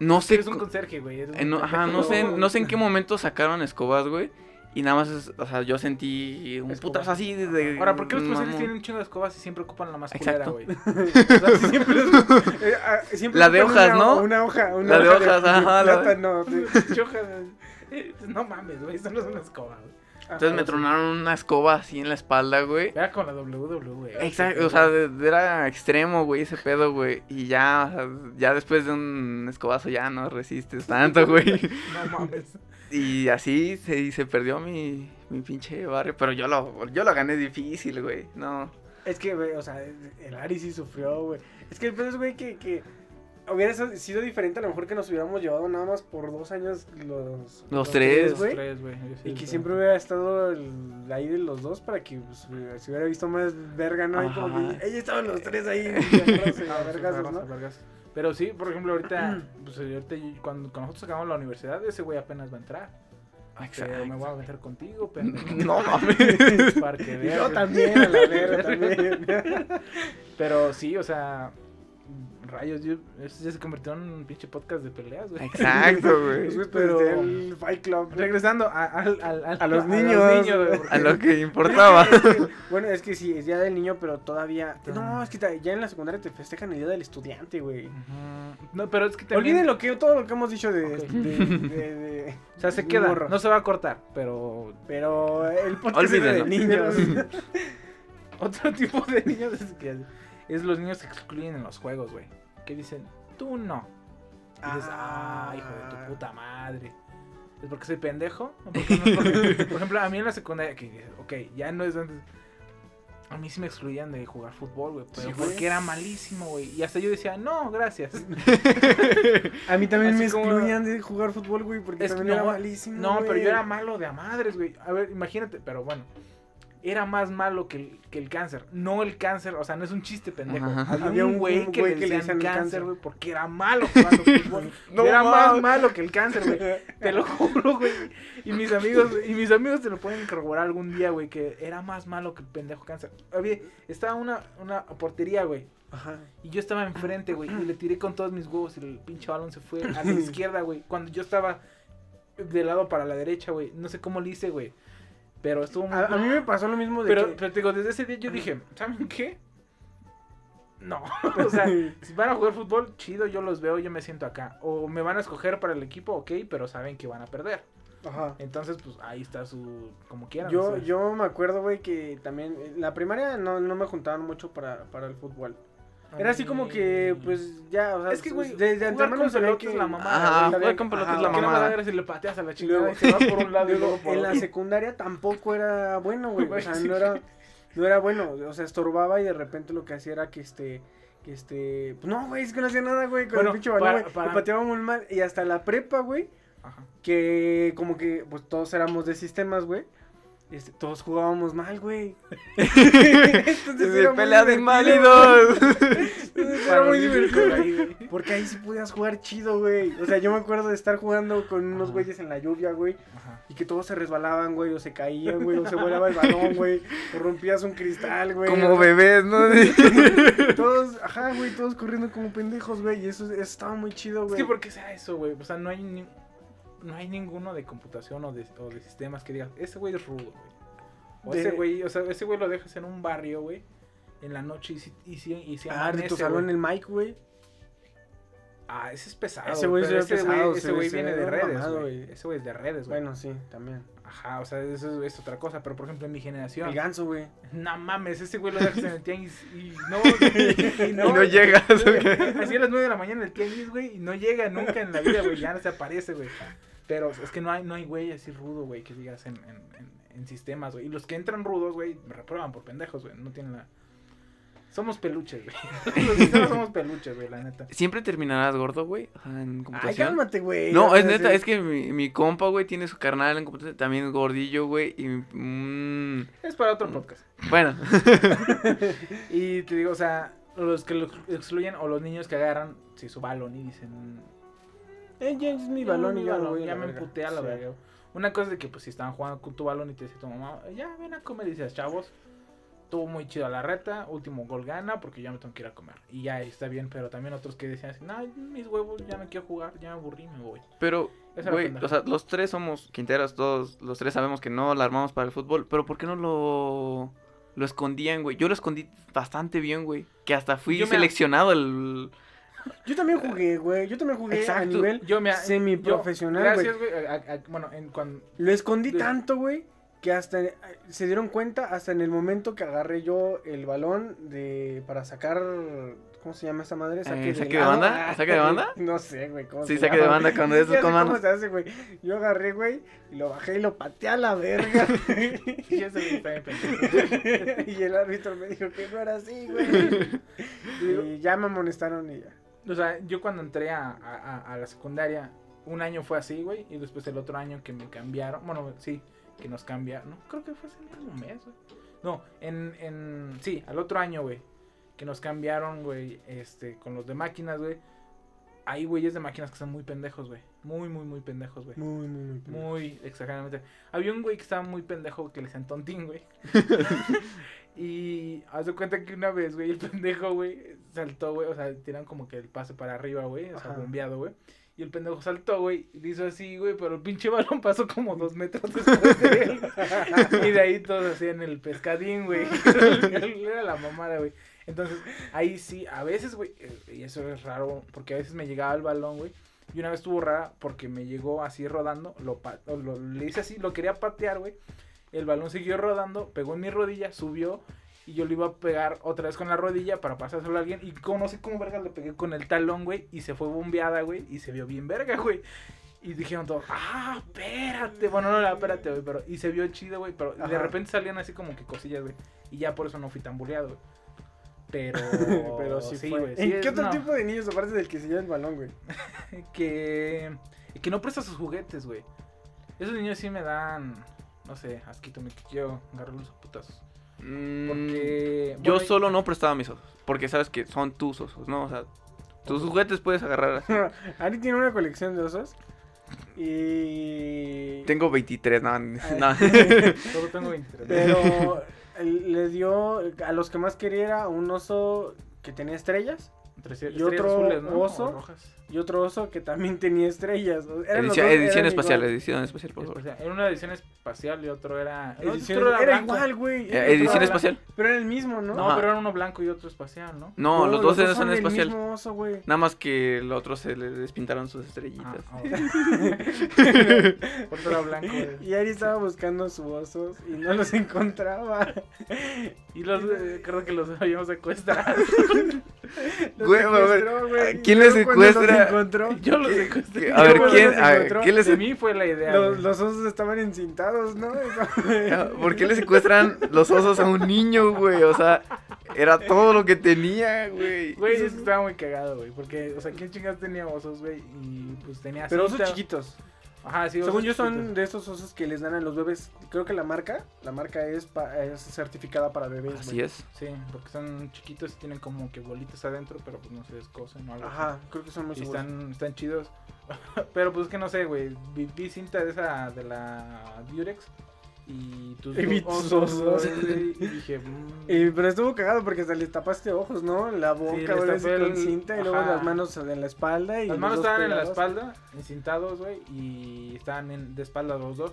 no sé. Eres un conserje, güey. eres un Eh, no, ajá, no sé, no sé en qué momento sacaron escobas, güey. Y nada más, es- o sea, yo sentí un Escobas. putazo así de... de- Ahora, ¿por qué los conserjes mamón. tienen un chingo de escobas y siempre ocupan la más Exacto. güey? O sea, si siempre Eh, ah, siempre La de ocupan hojas, una- ¿no? Una hoja. Una La de hoja hojas, ajá, la de- plátano, sí. chojas. eh, No mames, güey, eso no es una escoba, güey. Entonces me tronaron una escoba así en la espalda, güey. Era con la WWE, güey. Exacto, o sea, era extremo, güey, ese pedo, güey. Y ya, o sea, ya después de un escobazo ya no resistes tanto, güey. No mames. Y así se, se perdió mi, mi pinche barrio. Pero yo lo, yo lo gané difícil, güey. No. Es que, güey, o sea, el Ari sí sufrió, güey. Es que el pedo es, güey, que, que hubiera sido diferente a lo mejor que nos hubiéramos llevado nada más por dos años los... Los tres, Los güey. sí, Y que siempre hubiera estado el, ahí de los dos para que pues, hubiera- se hubiera visto más verga, ¿no? Ahí como que ahí estaban los tres ahí, Ah. Pero sí, por ejemplo, ahorita, pues ahorita cuando, cuando nosotros acabamos la universidad, ese güey apenas va a entrar. Pero me voy a meter contigo, pendejo. No mames. Para que Y veas. Yo también, a la verga, también. Pero sí, o sea, rayos, yo, ya se convirtió en un pinche podcast de peleas, güey. Exacto, güey. Pues, Pero- el Fight Club. Regresando a, al- al- al- A los niños. güey, A lo que importaba. Es que, bueno, es que sí, es Día del Niño, pero todavía... No, es que ya en la secundaria te festejan el Día del Estudiante, güey. No, pero es que también... Olviden lo que, todo lo que hemos dicho de... Ok. de, de- de- O sea, se queda, morro. no se va a cortar, pero Pero el podcast de niños. otro tipo de niños es que es los niños que excluyen en los juegos, güey. Que dicen, tú no. Y dices, ah, hijo de tu puta madre. ¿Es porque soy pendejo? ¿O porque no? Porque, por ejemplo, a mí en la secundaria, que, ok, ya no es antes. A mí sí me excluían de jugar fútbol, güey. Pero Sí, porque era malísimo, güey. Y hasta yo decía, no, gracias. A mí también Así me como- excluían de jugar fútbol, güey, porque Es también no, era malísimo, No, pero yo era malo de a madres, güey. A ver, imagínate, pero bueno. Era más malo que el, que el cáncer. No el cáncer, o sea, no es un chiste, pendejo. Ajá. Había, un un güey que, le que le decían cáncer, güey, porque era malo jugando fútbol. No era más malo que el cáncer, güey. Te lo juro, güey. Y mis amigos, y mis amigos te lo pueden corroborar algún día, güey, que era más malo que el pendejo cáncer. Había, estaba una, una portería, güey. Ajá. Y yo estaba enfrente, güey, y le tiré con todos mis huevos y el pinche balón se fue a la izquierda, güey. Cuando yo estaba de lado para la derecha, güey. No sé cómo le hice, güey. Pero estuvo muy... A, a mí me pasó lo mismo de pero, que... pero te digo, desde ese día yo dije, ¿saben qué? No, o sea, si van a jugar fútbol, chido, yo los veo, yo me siento acá. O me van a escoger para el equipo, ok, pero saben que van a perder. Ajá. Entonces, pues ahí está su. como quieran. Yo, o sea. yo me acuerdo, güey, que también en la primaria no, no me juntaban mucho para, para el fútbol. Era así como que, pues, ya, o sea, Es que, güey, desde antemano se ve que... es la mamada, Ajá, güey. con pelota es la mamada. madre si le pateas a la chingada Luego- y se va por un lado y Luego, por en la secundaria tampoco era bueno, güey. O sea, no era, no era bueno. O sea, estorbaba y de repente lo que hacía era que este. Que este. pues, No, güey, es que no hacía nada, güey. Con Bueno, el pinche balón, güey. para- pateaba muy mal. Y hasta la prepa, güey. Que como que, pues todos éramos de sistemas, güey. Este, todos jugábamos mal, güey. Entonces era pelea de inválidos. Era muy divertido. Ahí, güey. Porque ahí sí podías jugar chido, güey. O sea, yo me acuerdo de estar jugando con unos Ajá. güeyes en la lluvia, güey. Ajá. Y que todos se resbalaban, güey, o se caían, güey, o se volaba el balón, güey, o rompías un cristal, güey. Como bebés, ¿no? Todos, ajá, güey, todos corriendo como pendejos, güey, y eso, eso estaba muy chido, Es güey. que, ¿por qué sea eso, güey? O sea, no hay, ni- no hay ninguno de computación o de, o de sistemas que digas, ese güey es rudo, güey. O De- ese güey, o sea, ese güey lo dejas en un barrio, güey, en la noche y si, y si, y si Ah, de tu amanece, salón el Mike, güey. Ah, ese es pesado. Ese güey es pesado, Ese se- güey viene de redes, güey. Ese güey es de redes, güey. Bueno, sí, también. Ajá, o sea, eso es, es otra cosa. Pero, por ejemplo, en mi generación... El ganso, güey. No mames, ese güey lo dejas en el tianguis y no... Y no llegas, Así a las 9 de la mañana en el tianguis, güey, y no llega nunca en la vida, güey, ya no se aparece, güey. Pero es que no hay, no hay güey así rudo, güey, que digas en, en, en, en sistemas, güey. Y los que entran rudos, güey, me reprueban por pendejos, güey, no tienen la... Somos peluches, güey. Los sistemas somos peluches, güey, la neta. Siempre terminarás gordo, güey, en Ay, cálmate, güey. No, es neta, es que mi, mi compa, güey, tiene su carnal en computación, también es gordillo, güey, y... mm, Es para otro podcast. bueno, Y te digo, o sea, los que lo excluyen o los niños que agarran, sí, su balón y dicen... Eh, es mi balón mi y ya balón, me emputé a la Sí. verga. Una cosa es de que pues si estaban jugando con tu balón y te dice tu mamá, ya ven a comer, y dices, chavos, estuvo muy chido la reta, último gol gana porque ya me tengo que ir a comer. Y ya está bien, pero también otros que decían así, no, mis huevos, ya no quiero jugar, ya me aburrí, me voy. pero, güey, o sea, los tres somos quinteros, todos, los tres sabemos que no la armamos para el fútbol, pero ¿por qué no lo, lo escondían, güey? Yo lo escondí bastante bien, güey, que hasta fui Yo me- seleccionado el... Yo también jugué, güey. Yo también jugué a nivel Yo me semiprofesional, yo- güey. Gracias, güey. a- a- bueno, en cuando Lo escondí De- tanto, güey, que hasta eh, se dieron cuenta hasta en el momento que agarré yo el balón de para sacar ¿cómo se llama esta madre? Eh, ¿saque de banda? ¿Saque de banda? No sé, güey, cómo Sí, se saque de banda cuando esos manos. ¿Cómo se hace, güey? Yo agarré, güey, y lo bajé y lo pateé a la verga. y está bien y el árbitro me dijo que no era así, güey. y ya me amonestaron y ya. O sea, yo cuando entré a, a- la secundaria, un año fue así, güey, y después el otro año que me cambiaron, bueno, sí, que nos cambiaron, no, creo que fue ese mismo mes, güey. No, en, en, sí, al otro año, güey, que nos cambiaron, güey, este, con los de máquinas, güey. Hay güeyes de máquinas que son muy pendejos, güey. Muy, muy, muy pendejos, güey. Muy, muy, muy. Muy exageradamente. Había un güey que estaba muy pendejo que le decían tontín, güey. y haz de cuenta que una vez, güey, el pendejo, güey, saltó, güey. O sea, tiran como que el pase para arriba, güey. O sea, bombeado, güey. Y el pendejo saltó, güey. Y le hizo así, güey. Pero el pinche balón pasó como dos metros después de él. y de ahí todos hacían el pescadín, güey. Era la mamada, güey. Entonces, ahí sí, a veces, güey. eh, Y eso es raro. Porque a veces me llegaba el balón, güey. Y una vez estuvo rara porque me llegó así rodando. Lo, pa- o lo- le hice así, lo quería patear, güey. El balón siguió rodando, pegó en mi rodilla, subió. Y yo le iba a pegar otra vez con la rodilla para pasárselo a alguien. Y como no sé cómo verga le pegué con el talón, güey. Y se fue bombeada, güey. Y se vio bien verga, güey. Y dijeron todos, ah, espérate. Bueno, no, no, espérate, güey. Pero, y se vio chido, güey. Pero de Ajá. repente salían así como que cosillas, güey. Y ya por eso no fui tan bulleado, güey. Pero. Pero sí, fue. güey. ¿En sí qué otro no. tipo de niños aparte del que se lleva el balón, güey? que que no presta sus juguetes, güey. Esos niños sí me dan, no sé, asquito, me quiero agarrarlos a putazos. Mm, Porque yo bueno, solo no prestaba mis osos, porque sabes que son tus osos, ¿no? O sea, tus juguetes puedes agarrar así. Ari tiene una colección de osos. Y. Tengo 23, no, no. solo tengo 23. Pero le dio a los que más quería era un oso que tenía estrellas. Tres- y estrellas otro azules, ¿no? O oso. rojas. Y otro oso que también tenía estrellas. eran los Edición, dos- edición eran espacial, igual. edición espacial, por favor. Era una edición espacial y otro era. no, Edición- otro era igual, güey. Eh, era edición espacial. Pero era el mismo, ¿no? No, Ajá. pero era uno blanco y otro espacial, ¿no? No, los dos son del espacial. mismo oso, güey. Nada más que el otro se le despintaron sus estrellitas. ah, otro era blanco. güey. Y Ari estaba buscando sus osos y no los encontraba. Y los, eh, creo que los habíamos secuestrado. Los Güey, secuestró. ¿quién los secuestra? Encontró, Yo los secuestré. A ver, ¿Cómo ¿quién, los a ver? ¿quién les, De mí fue la idea. los, osos estaban encintados, ¿no? ¿Por qué le secuestran los osos a un niño, güey? O sea, era todo lo que tenía, güey. Güey, estaba muy cagado, güey. Porque, o sea, ¿quién chingados tenía osos, güey? Y pues tenía. Pero osos chiquitos. Ajá, sí, Según yo son chiquitos. de esos osos que les dan a los bebés. Creo que la marca, la marca es, pa- es certificada para bebés. Así güey. es. Sí, porque son chiquitos y tienen como que bolitas adentro, pero pues no se descosen o algo. así. Ajá, creo que son muy Y seguros. están, están chidos. pero pues que no sé, güey. Vi, vi cinta de esa de la Durex. Y tus Y vi dos tus osos, osos. güey, Y dije, mm, Y, pero estuvo cagado porque hasta les tapaste ojos, ¿no? La boca, güey, tapé con el- cinta y luego las manos en la espalda. Y Las manos estaban en la espalda, encintados, güey, y estaban en, de espalda los dos.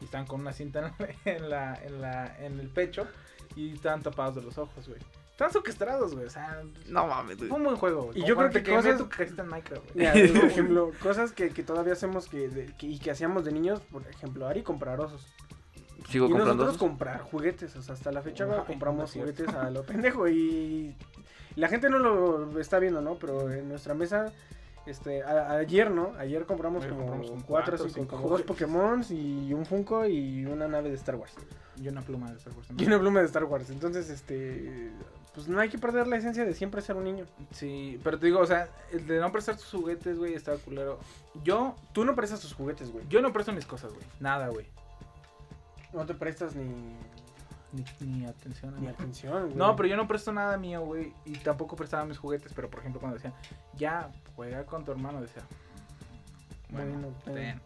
Y estaban con una cinta en, en la, en, la, en el pecho y estaban tapados de los ojos, güey. Estaban secuestrados, güey, o sea, No mames, güey. fue un buen juego, güey. Y Como yo creo que te quemé cosas- tu en Minecraft, güey. Por ejemplo, cosas que, que todavía hacemos que, de- que- y que hacíamos de niños, por ejemplo, Ari comprar osos. Sigo y comprando nosotros osos. comprar juguetes, o sea, hasta la fecha Ay, güey, no compramos juguetes a lo pendejo y la gente no lo está viendo, ¿no? Pero en nuestra mesa, este, a- ayer, ¿no? Ayer compramos como compramos cuatro o cuatro, cinco. Pokémon y un Funko y una nave de Star Wars. Y una pluma de Star Wars Y también. una pluma de Star Wars. Entonces, este, pues no hay que perder la esencia de siempre ser un niño. Sí, pero te digo, o sea, el de no prestar tus juguetes, güey, estaba culero. Yo, Tú no prestas tus juguetes, güey. yo no presto mis cosas, güey. Nada, güey. No te prestas ni, Ni, ni atención. a ni atención, güey. No, pero yo no presto nada mío, güey. Y tampoco prestaba mis juguetes. Pero por ejemplo, cuando decían, ya, juega con tu hermano, decía, bueno, Bueno, ten. ten.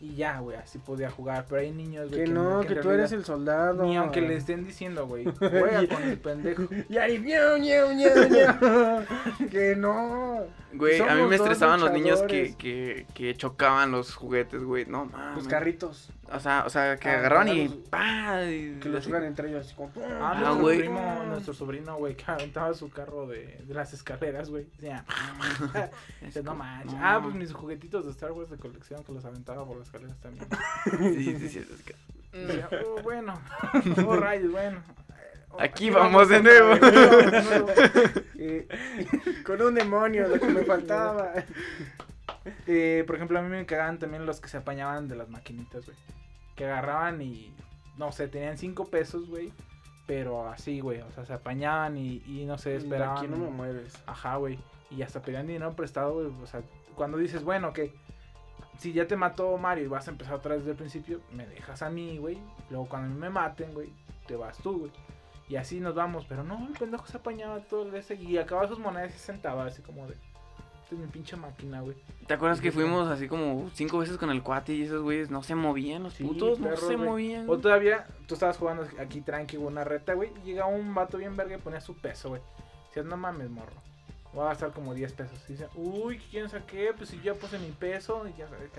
Y ya, güey, así podía jugar. Pero hay niños, güey, Que no, que, tú eres el soldado. Ni aunque le estén diciendo, güey, juega con el pendejo. Y Ari, ñau, ñau, ñau, ñau. que no. Güey, a mí me estresaban los niños que, que chocaban los juguetes, güey. No mames. Los carritos. O sea, o sea, que Ah, agarraban y y Que los así. juegan entre ellos. así como, Ah, Ah, nuestro güey. primo, nuestro sobrino, güey, que aventaba su carro de, de las escaleras, güey. Decía, Es no como, manches. no. Ah, pues mis juguetitos de Star Wars de colección que los aventaba por las escaleras también. Sí, sí, sí. es que- Decía, oh, bueno. Oh, rayos, bueno. Aquí vamos de nuevo. Aquí vamos de nuevo. Eh, con un demonio, lo que me faltaba. Eh, por ejemplo, a mí me cagaban también los que se apañaban de las maquinitas, güey. Que agarraban y, no sé, tenían cinco pesos, güey. Pero así, güey. O sea, se apañaban y, y no sé, esperaban. Aquí no me mueves. Ajá, güey. Y hasta pedían dinero prestado, güey. O sea, cuando dices, bueno, que si ya te mató Mario y vas a empezar otra vez desde el principio, me dejas a mí, güey. Luego cuando a mí me maten, güey, te vas tú, güey. Y así nos vamos. Pero no, el pendejo se apañaba todo el ese y acababa sus monedas y se sentaba así como de. Es mi pinche máquina, güey. ¿Te acuerdas que fuimos así como cinco veces con el cuate y esos güeyes no se movían los Sí, putos? No se güey. movían. O todavía tú estabas jugando aquí tranqui, güey, una reta, güey. Y llegaba un vato bien verga y ponía su peso, güey. Decías, no mames, morro. Voy a gastar como 10 pesos. Y dice, uy, ¿quién saqué? Pues si ya puse mi peso. Y ya sabes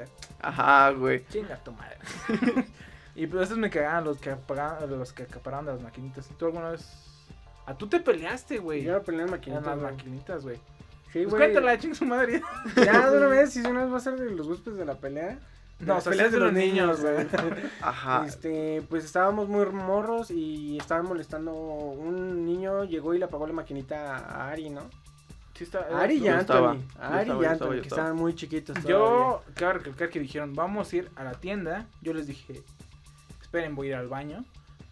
Ajá, güey. chinga tu madre. y pues esos me cagaban los que apagaban, los que acaparaban de las maquinitas. ¿Y tú alguna vez? A tú te peleaste, güey. Yo peleé en En maquinitas. las güey. maquinitas, güey. Sí, Pues güey. cuéntala, ching su madre. Ya, de una vez, si una vez va a ser de los huéspedes de la pelea. No, Las peleas de los niños, güey. Ajá. Este, pues estábamos muy morros y estaban molestando. Un niño llegó y le apagó la maquinita a Ari, ¿no? Sí está- Ari y yo estaba, Anthony. yo Ari estaba, y yo Anthony, estaba, yo que estaba. estaban muy chiquitos. Yo, todavía. cabe recalcar que dijeron, vamos a ir a la tienda. Yo les dije, esperen, voy a ir al baño.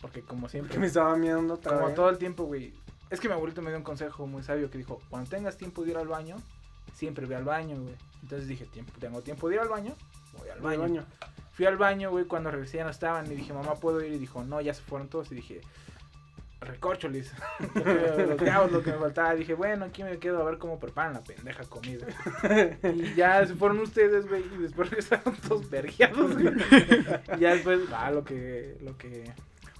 Porque como siempre, Que me estaba mirando otra como vez. todo el tiempo, güey. Es que mi abuelito me dio un consejo muy sabio que dijo, cuando tengas tiempo de ir al baño, siempre ve al baño, güey. Entonces dije, tiempo, tengo tiempo de ir al baño, voy al baño. baño. Fui al baño, güey, cuando regresé ya no estaban. Y dije, mamá, ¿puedo ir? Y dijo, no, ya se fueron todos. Y dije, recorcholis. lo, que, lo que hago es lo que me faltaba. Dije, bueno, aquí me quedo a ver cómo preparan la pendeja comida. y ya se fueron ustedes, güey. Y después regresaron todos vergueados, güey. y ya después, ah, lo que, lo que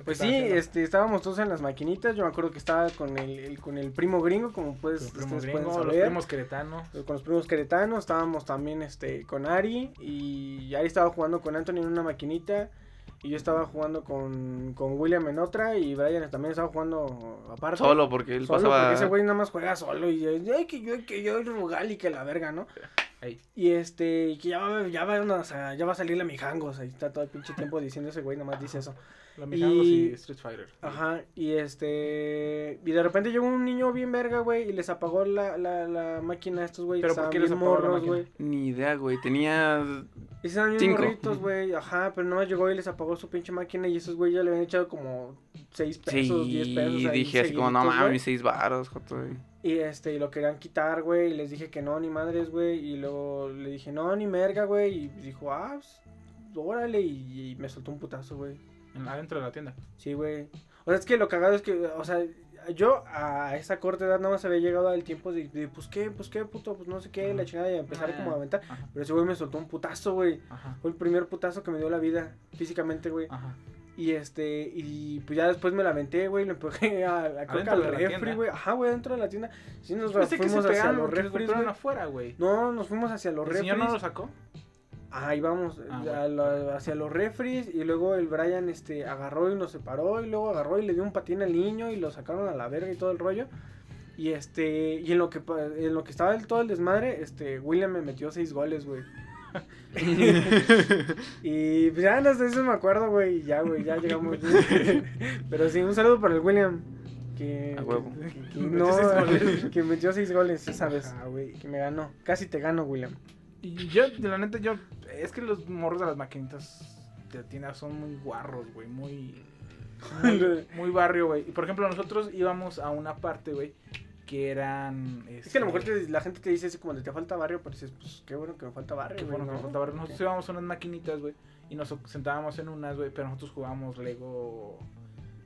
Pues sí, haciendo? este, estábamos todos en las maquinitas. Yo me acuerdo que estaba con el, el- con el primo gringo, como Los primos ustedes pueden los primos queretanos. Con los primos queretanos, estábamos también este, con Ari. Y Ari estaba jugando con Anthony en una maquinita. Y yo estaba jugando con, con William en otra. Y Brian también estaba jugando aparte. Solo porque él Solo pasaba. porque ese güey nada más juega solo y ay, que yo, que yo, Rugal y que la verga, ¿no? Y este, y que ya va, ya va, o sea, ya va a salir la mijangos, ahí está todo el pinche tiempo diciendo ese güey, nada más dice eso. La y... Y- Street Fighter. Ajá, y este, y de repente llegó un niño bien verga, güey, y les apagó la, la, la máquina a estos güey, ¿Pero que por qué les la morros, máquina? güey. Ni idea, güey. Tenía. Y estaban bien Cinco. morritos, güey, ajá, pero nomás llegó y les apagó su pinche máquina y esos güey ya le habían echado como 6 pesos, 10 Sí, pesos. ahí dije así como, no mames, seis varos, joto. güey". Y este, y lo querían quitar, güey, y les dije que no, ni madres, güey, y luego le dije, no, ni merga, güey, y dijo, ah, pues, órale, y, y me soltó un putazo, güey. En- Adentro de la tienda. Sí, güey. O sea, es que lo cagado es que, o sea, yo a esa corta edad nada más había llegado al tiempo de, de, pues qué, pues qué, puto, pues no sé qué, la chingada, y empezar como a aventar. Ajá. Pero ese güey me soltó un putazo, güey. Ajá. Fue el primer putazo que me dio la vida, físicamente, güey. Ajá. Y este, y pues ya después me la aventé, güey, lo empujé a, a, creo que ¿Adentro al la refri, güey. Ajá, güey, dentro de la tienda. Sí, nos que se fuimos hacia los güey. afuera, güey. No, nos fuimos hacia los ¿El refris. señor no lo sacó? Ahí vamos, Ah, a bueno. la- hacia los refris y luego el Brian este agarró y nos separó y luego agarró y le dio un patín al niño y lo sacaron a la verga y todo el rollo. Y este y en lo que pa- en lo que estaba el, todo el desmadre, este William me metió seis goles, güey. y pues ya no sé, eso me acuerdo, güey, y ya, güey, ya llegamos. Pero sí, un saludo para el William que, A huevo. que- que- no, seis goles. que metió seis goles esa vez, Ajá, güey. que me ganó. Casi te gano, William. Y yo, de la neta, yo. Es que los morros de las maquinitas de tienda son muy guarros, güey. Muy. Muy, muy barrio, güey. Y por ejemplo, nosotros íbamos a una parte, güey, que eran. Es que a lo mejor este, te- la gente te dice así como te falta barrio, pero dices, pues qué bueno que me falta barrio. Qué bueno que nos faltaba barrio. Nosotros íbamos a unas maquinitas, güey. Y nos sentábamos en unas, güey. Pero nosotros jugábamos Lego.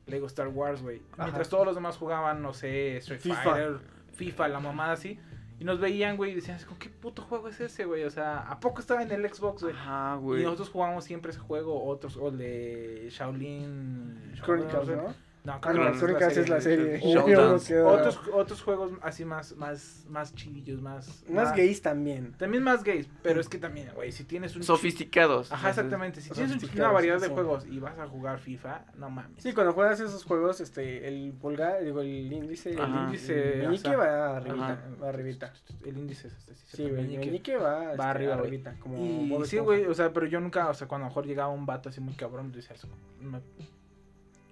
Lego Star Wars, güey. Mientras todos los demás jugaban, no sé, Street FIFA. Fighter, FIFA, la mamada así. Y nos veían, güey, y decían, ¿qué puto juego es ese, güey? O sea, ¿a poco estaba en el Xbox, güey? Ajá, Y güey. nosotros jugábamos siempre ese juego, otros, o el de Shaolin. Chronicles, Shaolin, ¿no? No, Ah, no, Chronicles es la serie. Otros, otros, otros juegos así más, más, más chidillos, más... Más gays también. También más gays, pero es que también, güey, si tienes un... Sofisticados. Ajá, exactamente. Si tienes una variedad de sí. juegos y vas a jugar FIFA, no mames. Sí, cuando juegas esos juegos, este, el pulgar, digo, el índice, el índice, el meñique va arribita, va arribita. El índice es este, sí, el meñique. meñique va, este, arriba, arribita, como sí, güey, o sea, pero yo nunca, o sea, cuando a lo mejor llegaba un vato así muy cabrón, decía eso.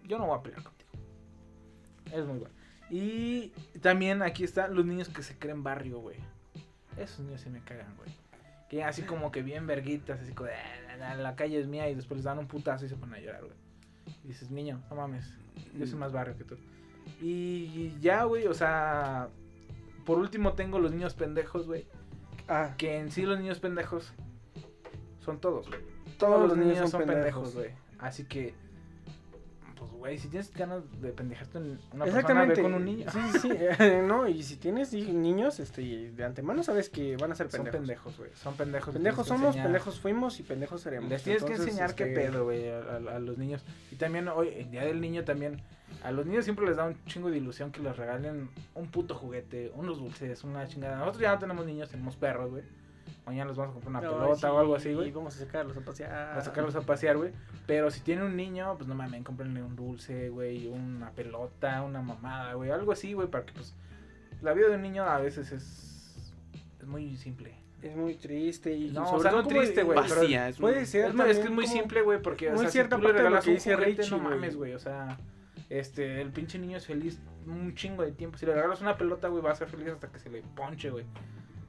yo no voy a pelear contigo. Es muy bueno. Y también aquí están los niños que se creen barrio, güey. Esos niños sí me cagan, güey. Que así como que bien verguitas, así como de, "Ah, la, la calle es mía y después les dan un putazo y se ponen a llorar, güey. Y dices, niño, no mames, yo soy más barrio que tú. Y ya, güey, o sea, por último tengo los niños pendejos, güey. Ah, Que en sí los niños pendejos son todos, güey. todos Los niños son pendejos, güey. Así que, güey, si tienes ganas de pendejarte en una persona, ve con un niño. Sí, sí, sí. no, y si tienes niños, este, de antemano sabes que van a ser Son pendejos. pendejos, güey. Son pendejos. Pendejos somos, enseñar- pendejos fuimos y pendejos seremos. Les tienes que enseñar qué este, pedo, güey, a, a- a los niños. Y también hoy, el día del niño también, a los niños siempre les da un chingo de ilusión que les regalen un puto juguete, unos dulces, una chingada. Nosotros ya no tenemos niños, tenemos perros, güey. Mañana les vamos a comprar una no, pelota sí, o algo así, Y güey. vamos a sacarlos a pasear. a sacarlos a pasear, güey. Pero si tiene un niño, pues no mames, cómprenle un dulce, güey, una pelota, una mamada, güey, algo así, güey, para que pues la vida de un niño a veces es, es muy simple. Es muy triste y No, sobre o sea, todo no triste, güey, pero Vacía. Es Puede ser Es, que es muy simple, güey, porque o muy sea, cierta si tú le parte de lo regalas que un dice juguete, Richie, no mames, güey, o sea, este, el pinche niño es feliz un chingo de tiempo. Si le regalas una pelota, güey, va a ser feliz hasta que se le ponche, güey.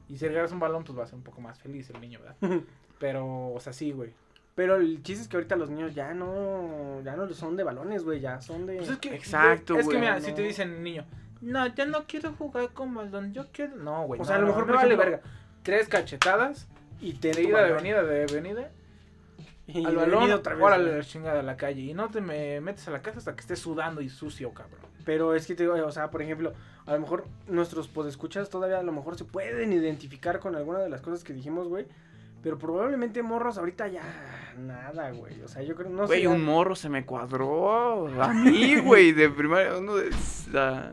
Y si regalas un balón, pues va a ser un poco más feliz el niño, ¿verdad? Pero, o sea, sí, güey. Pero el chiste es que ahorita los niños ya no, ya no son de balones, güey, ya son de... Pues es que, Exacto, Es que güey, mira, no. si te dicen niño, no, yo no quiero jugar con balón, yo quiero. No, güey. O no, sea, a lo no, mejor, me vale verga. Tres cachetadas, y te de ida, de venida, de venida, y al balón, otra vez, órale güey. la chingada a la calle. Y no te me metes a la casa hasta que estés sudando y sucio, cabrón. Pero es que te digo, o sea, por ejemplo, a lo mejor nuestros podescuchas todavía a lo mejor se pueden identificar con alguna de las cosas que dijimos, güey. Pero probablemente morros ahorita ya nada, güey. O sea, yo creo, no Güey, sé. un morro se me cuadró a mí, güey, de primaria, uno de... La...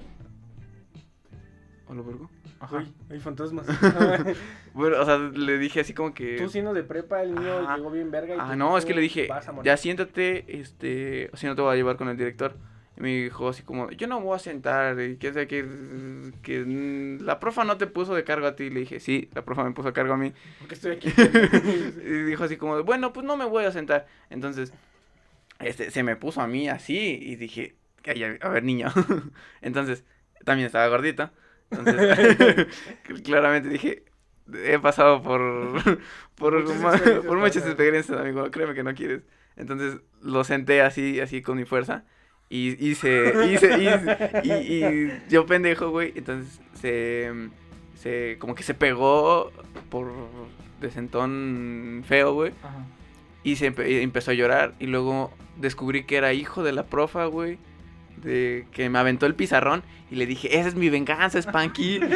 ¿Hola, vergo? Uy, hay fantasmas. Bueno, o sea, le dije así como que... Tú siendo de prepa, el niño Ajá. llegó bien verga. Y Ah, no, es que le dije, ya siéntate, este, si no te voy a llevar con el director. Y me dijo así como, yo no voy a sentar, y que sé que, que la profa no te puso de cargo a ti. Le dije, sí, la profa me puso a cargo a mí. Porque estoy aquí. y dijo así como, bueno, pues no me voy a sentar. Entonces, este, se me puso a mí así y dije, "Ay, a ver, niño. Entonces, también estaba gordito. Entonces, claramente dije, he pasado por, por, Muchas ma- por muchas experiencias, amigo. Créeme que no quieres. Entonces, lo senté así, así con mi fuerza. Y hice, hice, hice- y, y yo pendejo, güey. Entonces, se, se, como que se pegó por de sentón feo, güey. Y se empe- y empezó a llorar. Y luego descubrí que era hijo de la profa, güey. De que me aventó el pizarrón. Y le dije, esa es mi venganza, Spanky. y le,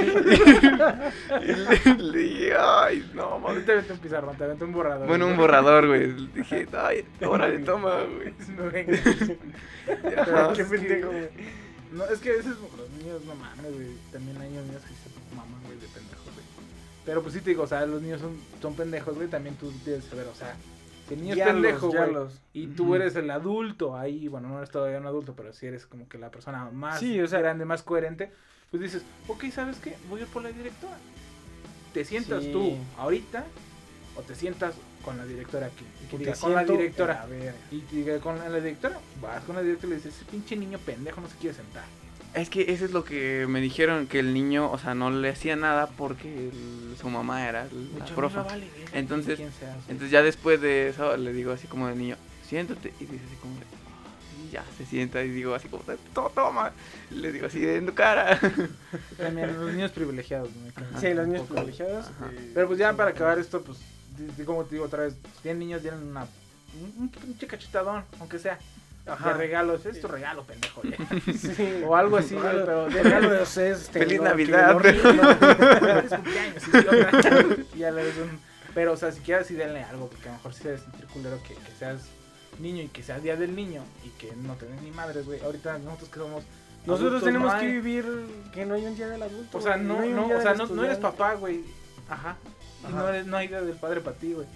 le dije, ay, no, No mames. te aventó un pizarrón, te aventó un borrador. Bueno, un borrador, güey. Dije, ay, órale, toma, güey. No vengas. Ajá. Qué pendejo, güey. No, es que a veces los niños no mames, güey. También hay niños que se maman, güey, de pendejos, güey. Pero pues sí te digo, o sea, los niños son, son pendejos, güey. También tú tienes que saber, o sea, es Guiarlos, pendejo, güey. Y tú eres el adulto ahí, bueno, no eres todavía un adulto, pero si eres como que la persona más Sí, o sea- grande, más coherente, pues dices, ok, ¿sabes qué? Voy a ir por la directora. Te sientas Sí. tú ahorita o te sientas con la directora aquí. Y que diga, con la directora. a ver. Y que diga, con la directora, vas con la directora y le dices, ese pinche niño pendejo no se quiere sentar. Es que eso es lo que me dijeron, que el niño, o sea, no le hacía nada porque el- su mamá era el- la Mucho profa. no vale verga Entonces-. Entonces ya después de eso le digo así como de niño, siéntate. Y dice así como de, y ya se sienta y digo así como, de, "To- toma. Y le digo así en tu cara. También los niños privilegiados, que- Sí, los niños poco. privilegiados. Ajá. eh, Pero pues ya para acabar esto, pues, como te digo otra vez, si tienen niños, tienen una, un, un cachetadón, aunque sea, Ajá. de regalos. Es tu regalo, pendejo. ya. Sí. O algo así, güey, pero de regalo de los este, Feliz lo- Navidad, Feliz cumpleaños, ya le des un... Pero, o sea, si quieres, sí denle algo, porque a lo mejor si se sentir culero que, que seas niño y que sea día del niño y que no te den ni madres, güey. Ahorita nosotros que somos... Nosotros adultos, tenemos no que vivir que no hay un día del adulto. O sea, no, no, o sea, no, no eres papá, güey. Ajá. Y no, eres, no hay día del padre para ti, güey.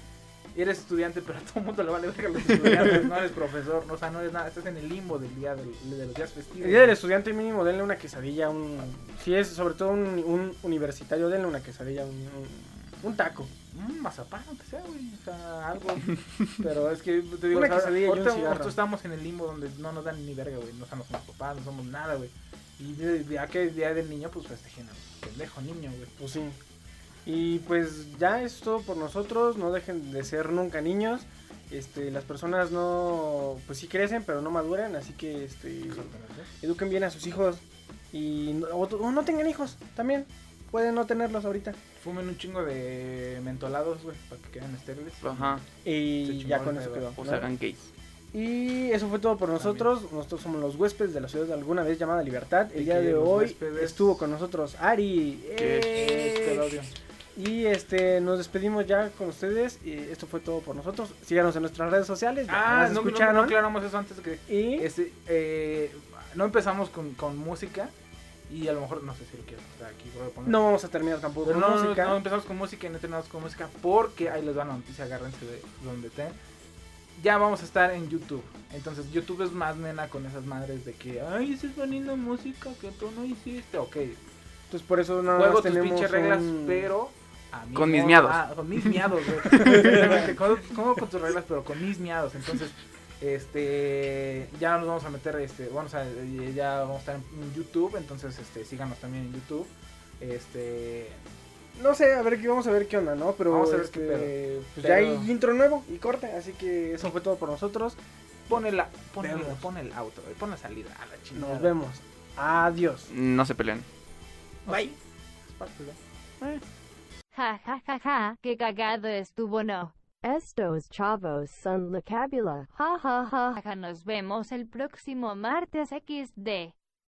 Eres estudiante, pero a todo el mundo le vale verga los estudiantes. no eres profesor, no, o sea, no eres nada. Estás en el limbo del día del, de los días festivos. El día del estudiante mínimo, denle una quesadilla, un... Si es sobre todo un, un universitario, denle una quesadilla, un, un, un taco. Un mazapán, aunque sea, güey. O sea, algo. Pero es que te digo, Una o sea, quesadilla y un nosotros estamos en el limbo donde no nos dan ni verga, güey. No somos papás, no somos nada, güey. Y de, de, a que el día del niño, pues festejen al pendejo niño, güey. Pues sí. Y pues ya es todo por nosotros. No dejen de ser nunca niños. Este, las personas no, pues sí crecen, pero no maduran, así que este, eduquen bien a sus hijos y no, o, o no tengan hijos también. Pueden no tenerlos ahorita. Fumen un chingo de mentolados, güey, para que queden estériles. Ajá. Y ya con eso quedó. O ¿no? se hagan gays. Y eso fue todo por nosotros. Nosotros somos los huéspedes de la ciudad de alguna vez llamada Libertad. El Y día de hoy huéspedes- estuvo con nosotros Ari. Eh, ¡Eh! Y este nos despedimos ya con ustedes. Y esto fue todo por nosotros. Síganos en nuestras redes sociales. ya Ah, no, no, escucharon. no aclaramos eso antes que. y Este, eh, no empezamos con, con música. Y a lo mejor, no sé si lo quiero aquí voy a poner. no vamos a terminar tampoco Pero con no, música. no empezamos con música y no terminamos con música porque ahí les va la noticia, agárrense de donde estén. Ya vamos a estar en YouTube. Entonces YouTube es más nena con esas madres de que, ay, estás poniendo música que tú no hiciste. Ok, Entonces por eso no juego tus tenemos pinches reglas, un- pero... Con mis miados. ah, con mis miados, güey. Juego con tus reglas, pero con mis miados. Entonces, este, ya nos vamos a meter, este, vamos a, ya vamos a estar en YouTube. Entonces, este, síganos también en YouTube. Este, No sé, a ver qué vamos a ver qué onda, ¿no? Pero Vamos a ver este, qué pedo. pues ya hay intro nuevo y corte, así que eso fue todo por nosotros. Pon el, pon el, pon el auto, güey, pon la salida a la chingada. Nos vemos. Adiós. No se pelean. Bye. Es parte de- Ja ja ja ja, qué cagado estuvo no. Estos chavos son la cábula. Ja ja ja ja, nos vemos el próximo martes XD.